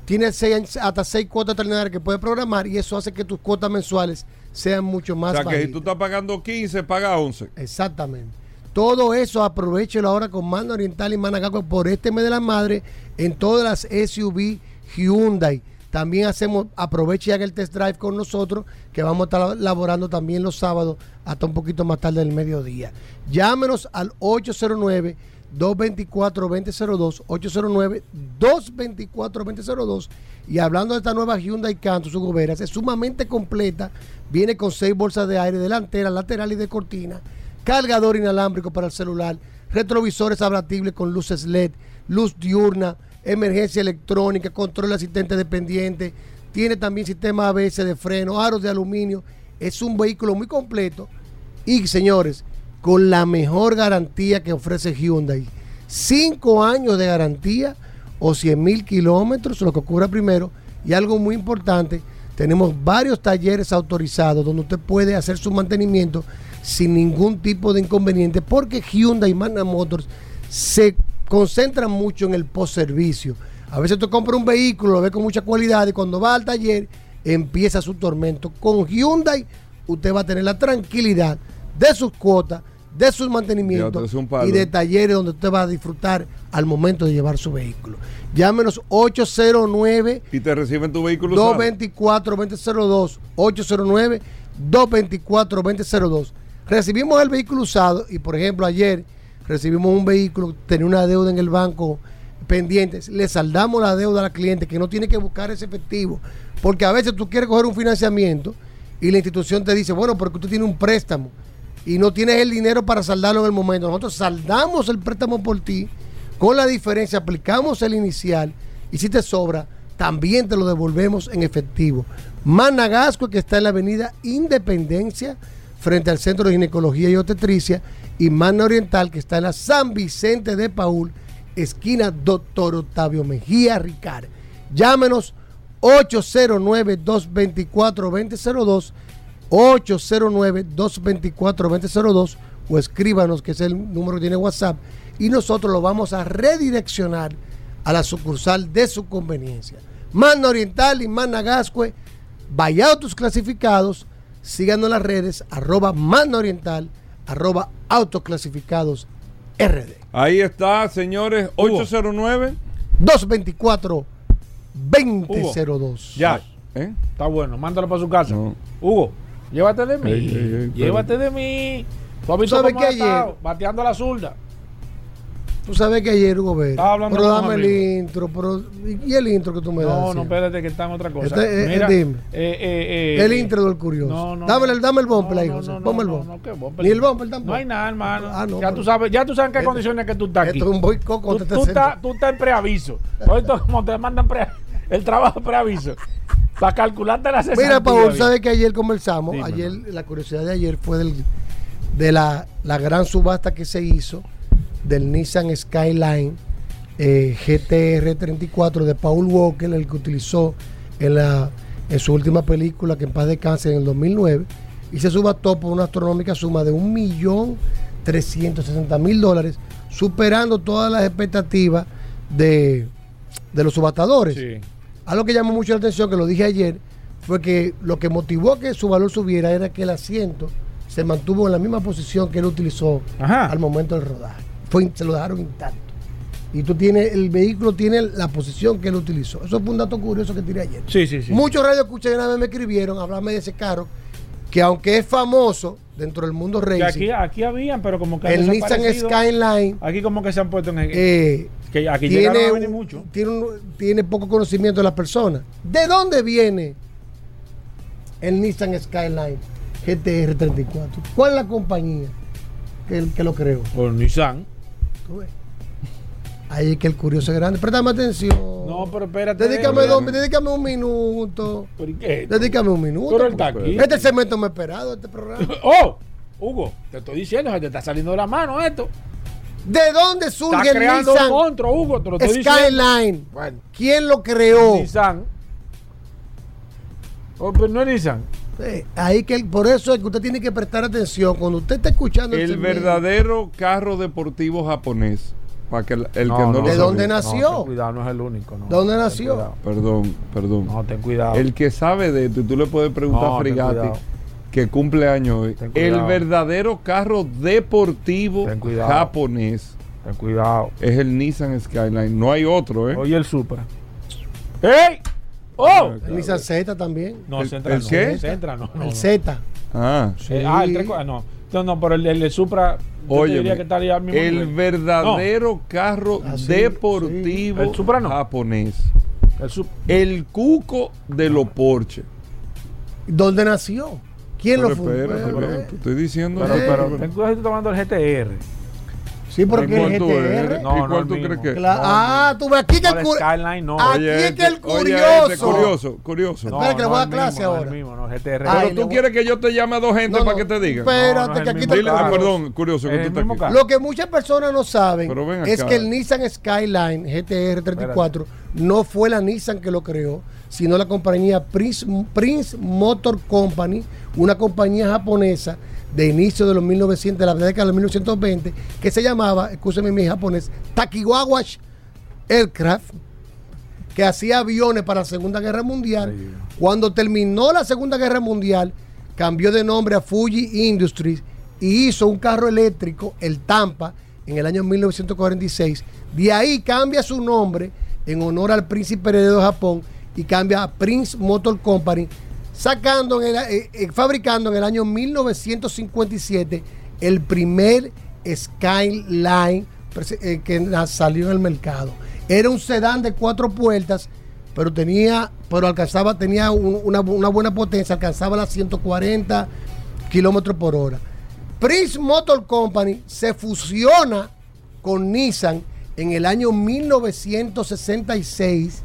Tienes seis- hasta seis cuotas extraordinarias que puedes programar y eso hace que tus cuotas mensuales sean mucho más
o sea, que si tú estás pagando 15, paga 11.
Exactamente. Todo eso aprovechelo ahora con Mano Oriental y Managaco por este mes de la madre en todas las SUV Hyundai. También hacemos, aproveche y el test drive con nosotros, que vamos a estar laborando también los sábados hasta un poquito más tarde del mediodía. Llámenos al 809 224-2002, 809-224-2002. Y hablando de esta nueva Hyundai Canto, su Goberas, es sumamente completa. Viene con seis bolsas de aire delantera, lateral y de cortina, cargador inalámbrico para el celular, retrovisores abatibles con luces LED, luz diurna, emergencia electrónica, control asistente dependiente, tiene también sistema ABS de freno, aros de aluminio. Es un vehículo muy completo y, señores, con la mejor garantía que ofrece Hyundai. Cinco años de garantía o 100 mil kilómetros, lo que ocurra primero. Y algo muy importante, tenemos varios talleres autorizados donde usted puede hacer su mantenimiento sin ningún tipo de inconveniente, porque Hyundai y Magna Motors se concentran mucho en el post-servicio. A veces tú compras un vehículo, lo ves con mucha cualidad y cuando va al taller empieza su tormento. Con Hyundai usted va a tener la tranquilidad de sus cuotas, de sus mantenimientos y de talleres donde usted va a disfrutar al momento de llevar su vehículo. Llámenos 809
Y te reciben tu vehículo usado.
224-2002, 809-224-2002. Recibimos el vehículo usado y, por ejemplo, ayer recibimos un vehículo, tenía una deuda en el banco pendiente, le saldamos la deuda al cliente que no tiene que buscar ese efectivo, porque a veces tú quieres coger un financiamiento y la institución te dice, bueno, porque usted tiene un préstamo y no tienes el dinero para saldarlo en el momento. Nosotros saldamos el préstamo por ti, con la diferencia aplicamos el inicial y si te sobra, también te lo devolvemos en efectivo. Managasco, que está en la avenida Independencia, frente al Centro de Ginecología y Obstetricia, y Mana Oriental, que está en la San Vicente de Paul, esquina Doctor Octavio Mejía Ricard. Llámenos 809-224-2002, 809-224-2002, o escríbanos, que es el número que tiene WhatsApp, y nosotros lo vamos a redireccionar a la sucursal de su conveniencia. Mana Oriental y Mana Gascue, vaya tus clasificados, síganos en las redes, arroba Mana Oriental, arroba autoclasificados RD.
Ahí está, señores, 809
224 2002.
Ya.
¿Eh?
Está bueno, mándalo para su casa. Hugo, llévate de mí.
Ey, ey, ey,
llévate de mí. ¿Tú has visto
¿Sabes
cómo
qué ayer?
Bateando a la zurda.
Tú sabes que ayer,
hablando
pero dame el intro, pero, ¿y el intro que tú me das?
No, no, espérate que está en otra cosa.
Este, eh,
Mira,
dime.
eh, eh, eh,
el intro del curioso.
No, no,
dame, el, dame el bumper ahí,
no,
José.
no,
Ponme el
no,
bumper.
no, ¿qué bumper?
Ni el bumper tampoco.
No hay nada, hermano.
Ah,
ya,
pero-
tú sabes, ya tú sabes en qué
Esto-
condiciones que tú estás aquí.
Esto es un boicot
Tú,
contra este
tú
centro.
estás, tú estás en preaviso. Ahorita como te mandan el trabajo preaviso. Para calcularte la cesantía.
Mira, Paul, sabes que ayer conversamos. Ayer, la curiosidad de ayer fue del, de la, la gran subasta que se hizo del Nissan Skyline eh, GTR34 de Paul Walker, el que utilizó en, la, en su última película, que en paz descanse, en el 2009. Y se subastó por una astronómica suma de 1.360.000 dólares, superando todas las expectativas de, de los subastadores. Algo que llamó mucho la atención, que lo dije ayer, fue que lo que motivó que su valor subiera era que el asiento se mantuvo en la misma posición que él utilizó al momento del rodaje. Fue, se lo dejaron intacto. Y tú tienes, el vehículo tiene la posición que él utilizó. Eso fue un dato curioso que tiré ayer.
Sí, sí, sí.
Muchos radios escuché una vez me escribieron, hablarme de ese carro, que aunque es famoso dentro del mundo racing,
aquí, aquí habían, pero como que
el Nissan. Skyline
Aquí como que se han puesto en el...
eh,
que aquí
tiene, un-
mucho.
tiene, un- tiene poco conocimiento de las personas. ¿De dónde viene el Nissan Skyline GTR 34? ¿Cuál es la compañía que, que lo creó?
Por Nissan.
Ves. Ahí es que el curioso es grande. Préstame atención.
No, pero espérate.
Dedícame, dos- dedícame un minuto.
qué?
Dedícame un minuto.
Pero él está aquí.
Este segmento más esperado de este programa.
¡Oh! Hugo, te estoy diciendo, se te está saliendo de la mano esto.
¿De dónde surge
Está
el
creando
Nissan
un monstruo, Hugo, te lo estoy diciendo.
Skyline? ¿Quién lo creó?
Nissan. Oh, pero no es Nissan.
Eh, ahí que el- por eso es que usted tiene que prestar atención cuando usted está escuchando
El
segmento.
verdadero carro deportivo japonés. Para que el, el que no lo
¿De dónde nació?
No, ten cuidado, no es el único. No.
¿De dónde nació?
cuidado.
Perdón, perdón.
No, ten cuidado.
El que sabe de esto, y tú le puedes preguntar
No,
a
ten
Frigati,
cuidado.
que cumple años hoy. El verdadero carro deportivo
Ten cuidado.
japonés
Ten cuidado.
es el Nissan Skyline. No hay otro, ¿eh?
Oye, el Supra. ¡Ey! ¡Oh!
El Nissan Z también.
No,
¿El-
Sentra
el
no.
qué?
Sentra no. no,
el
no.
Z.
Ah,
Eh, ah, el 3 no. No, no, pero el, el, el Supra.
Oye,
diría que estaría al mismo
el
nivel.
verdadero carro
Ah, sí,
deportivo
El Supra no.
japonés.
El Sup-
El cuco de los Porsche.
¿Dónde nació? ¿Quién
Pero
lo fundó?
espérate,
Eh,
espérate, te estoy diciendo.
Pero,
Eh.
pero ten cuidado si tú estás hablando del GTR.
Sí, porque
¿Y cuál
el
tú
GTR.
eres?
No,
¿Y
no
tú
mismo.
crees que es?
Cla- ah, tú ves aquí que
No,
el
Skyline no.
Aquí
Oye,
es que el
oye,
curioso.
este curioso, curioso.
Espera, que le voy a dar clase
mismo, no
ahora.
el mismo, no, GTR.
Pero tú
voy-
quieres que yo te llame a dos gente
No,
para
no,
que te digan.
Espérate,
No, no es
que aquí te
ah, perdón, curioso que
Es
tú estás aquí.
Lo que muchas personas no saben es que el Nissan Skyline GTR 34 no fue la Nissan que lo creó, sino la compañía Prince, Prince Motor Company, una compañía japonesa de inicio de los 1900, de la década de los 1920, que se llamaba, escúcheme mi japonés, Takiwawa Aircraft, que hacía aviones para la Segunda Guerra Mundial. Cuando terminó la Segunda Guerra Mundial, cambió de nombre a Fuji Industries y hizo un carro eléctrico, el Tampa, en el año 1946. De ahí cambia su nombre en honor al príncipe heredero de Japón y cambia a Prince Motor Company, sacando en el- eh, eh, fabricando en el año 1957 el primer Skyline eh, que salió en el mercado. Era un sedán de cuatro puertas, pero tenía, pero alcanzaba, tenía un- una, una buena potencia, alcanzaba las 140 kilómetros por hora. Prince Motor Company se fusiona con Nissan en el año 1966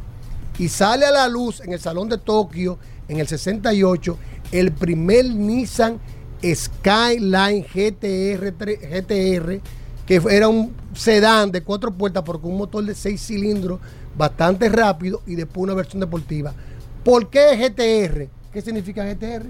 y sale a la luz en el Salón de Tokio en el 68 el primer Nissan Skyline GTR, GTR que era un sedán de cuatro puertas pero con un motor de seis cilindros bastante rápido y después una versión deportiva. ¿Por qué GTR? ¿Qué significa GTR?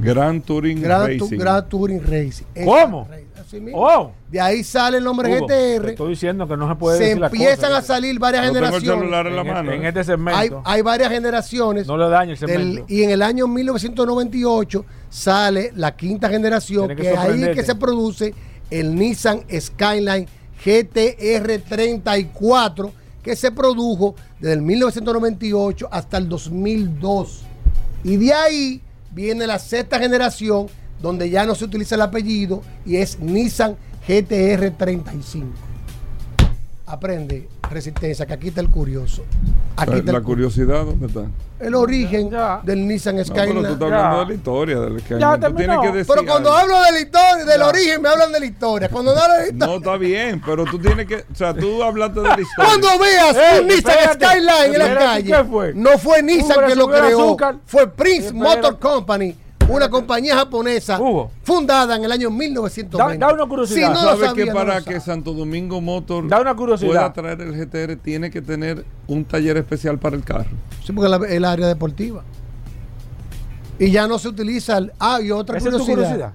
Gran Touring
Grand, Tu-
Racing.
Grand Touring Racing.
¿Cómo?
Así mismo.
Oh.
De ahí sale el nombre
Hugo, te
GTR.
estoy diciendo que no se puede
Se
decir las
empiezan
cosas.
a salir varias
No tengo el
generaciones.
celular en la
En,
mano.
en
¿eh?
este
Hay,
segmento.
hay varias generaciones.
no le dañe el
del-
segmento.
y en el año 1998 sale la quinta generación,
que
que, ahí es que se produce el Nissan Skyline GTR 34, que se produjo desde el 1998 hasta el 2002. Y de ahí viene la sexta generación, donde ya no se utiliza el apellido y es Nissan GTR 35. Aprende, resistencia, que aquí está el curioso. Aquí
La,
está
la
el,
curiosidad, ¿dónde está?
el origen
Ya.
del Nissan
No, pero
Skyline.
tú estás hablando de la historia del Skyline.
Ya
Tú
terminó.
tienes que decir
Pero cuando
algo.
hablo de la historia, del origen, me hablan de la historia. Cuando no hablo de la historia.
No, está bien, pero tú tienes que. O sea, tú hablaste de la historia.
Cuando veas
Ey,
un Nissan
espérate,
Skyline en la calle,
¿qué fue?
no fue Nissan que lo creó,
azúcar.
fue Prince
Espérate.
Motor Company, una compañía japonesa
Hugo.
fundada en el año 1920.
Da- da una curiosidad.
Si no
¿Sabes
sabía,
que
no
para que. Santo Domingo Motor
Da una curiosidad.
pueda traer el GTR tiene que tener un taller especial para el carro?
Sí, porque la- el área deportiva. Y ya no se utiliza. el- ah, y otra
¿Esa es
curiosidad.
curiosidad?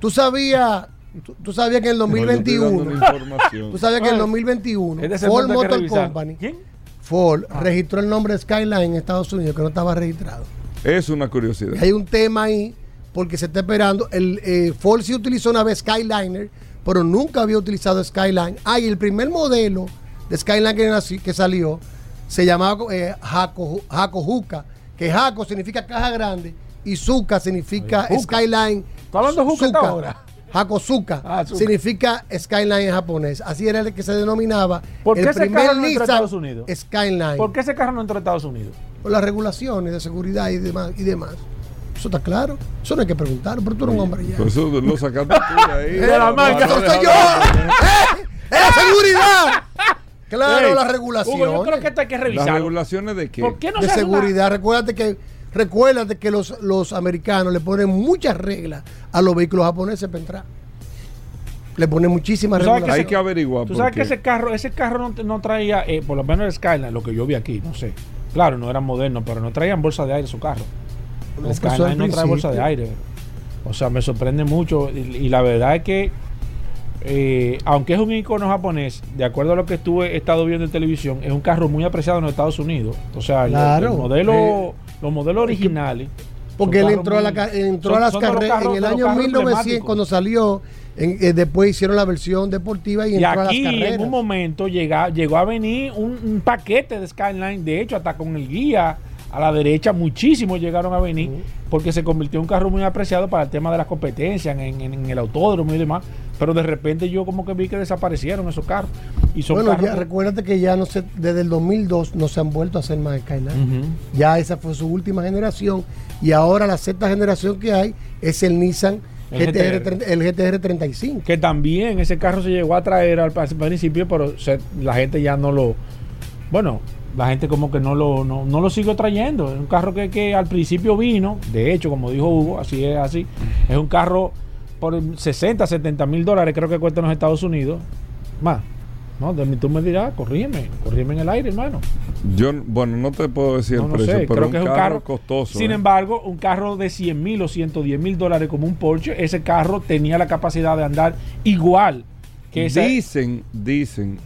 Tú sabías, tú, tú sabías que en el
No, yo estoy dando
2021,
una información.
tú sabías que en el
Ay.
2021,
Este
Ford
segmento hay que
Motor. Company
¿Quién?
Ford registró el nombre Skyline en Estados Unidos, que no estaba registrado.
Es una curiosidad.
Y hay un tema ahí, porque se está esperando. El, eh, Ford sí utilizó una vez Skyliner, pero nunca había utilizado Skyline. Ah, y el primer modelo de Skyline que, nací- que salió se llamaba eh, Hacojuca, que Haco significa caja grande y Zuka significa. Skyline.
¿Está hablando Juca ahora?
Hakosuka
Ah,
significa Skyline en japonés. Así era el que se denominaba
¿Por qué
el
ese
primer
carro no entró a
Nissan
Estados Unidos?
Skyline.
¿Por qué ese carro no entró a Estados Unidos?
Por las regulaciones de seguridad y demás. Y demás. Eso está claro. Eso no hay que preguntar, pero tú eres un hombre ya.
Por eso lo sacaste tú de ahí.
De la manga,
No,
eso soy yo. ¡Eh! ¡Es la seguridad! Claro,
Ey,
las regulaciones.
Hugo, yo creo que esto hay que
¿Las
revisarlo.
regulaciones de qué?
¿Por qué no
de
se hace una-
seguridad. Recuérdate que, recuérdate que los, los americanos le ponen muchas reglas a los vehículos japoneses para entrar. Le ponen muchísimas
Tú sabes
reglas.
Hay que averiguar.
Tú sabes
por
que
qué.
ese carro, ese carro no, no traía, eh, por lo menos el Skyline, lo que yo vi aquí, no sé. Claro, no eran modernos, pero no traían bolsa de aire su carro. El
pues
Skyline
al
no trae bolsa de aire. O sea, me sorprende mucho. Y, y la verdad es que, eh, aunque es un icono japonés, de acuerdo a lo que estuve he estado viendo en televisión, es un carro muy apreciado en los Estados Unidos. O sea,
Claro.
el modelo,
Eh,
los modelos originales.
Porque él entró a, la,
muy-
ca- entró
son-
a las carreras en el año
carros
1900
emblemáticos.
cuando salió. En- eh, después hicieron la versión deportiva y
Y
entró a las carreras.
en un momento llega, llegó a venir un, un paquete de Skyline, de hecho hasta con el guía a la derecha muchísimos llegaron a venir porque se convirtió en un carro muy apreciado para el tema de las competencias en, en- en el autódromo y demás, pero de repente yo como que vi que desaparecieron esos carros. Y son
bueno,
carros
ya recuérdate que ya no se, desde el 2002 no se han vuelto a hacer más Skyline. Ya esa fue su última generación y ahora la sexta generación que hay es el Nissan
El
GTR,
GTR.
30 el GTR 35.
que también ese carro se llegó a traer al, principio, pero se- la gente ya no lo. Bueno, la gente como que no lo, no, no lo siguió trayendo. Es un carro que, que al principio vino, de hecho, como dijo Hugo, así es así. Es un carro por 60, 70 mil dólares, creo que cuesta en los Estados Unidos. Más. No, tú me dirás, corrígeme, corrígeme en el aire, hermano.
Yo, bueno, no te puedo decir
No,
el
no
precio,
sé,
pero
creo
un
que es un
carro,
carro
costoso.
Sin
¿eh?
embargo, un carro de 100 mil o 110 mil dólares como un Porsche, ese carro tenía la capacidad de andar igual que ese.
Dicen, dicen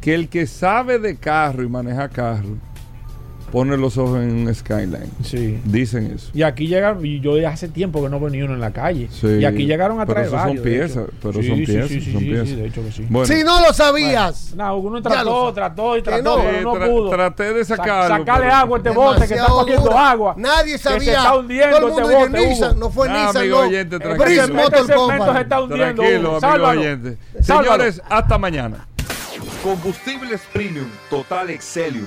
que el que sabe de carro y maneja carro pone los ojos en un Skyline.
Sí.
Dicen eso.
Y aquí llegaron, y yo hace tiempo que no veo ni uno en la calle.
Sí.
Y aquí llegaron a
Pero
traer
son
varios, de
piezas, pero
Sí,
son
sí,
piezas,
sí, sí,
son
sí,
piezas.
sí, de hecho que sí.
Bueno.
Si no lo sabías.
No, uno trató, trató y trató,
no.
pero no
tra-
pudo.
traté de
Sa-
sacarlo,
sacarle
pero-
agua a este bote que está cogiendo agua.
Nadie
Que se
sabía.
está hundiendo
Todo el mundo
este bote,
Nissan, no fue
Nah,
Nissan,
amigo
no.
oyente,
Este
tranquilo.
Este segmento se está hundiendo.
Tranquilo, amigo oyente. Señores, hasta mañana.
Combustibles Premium Total Excelium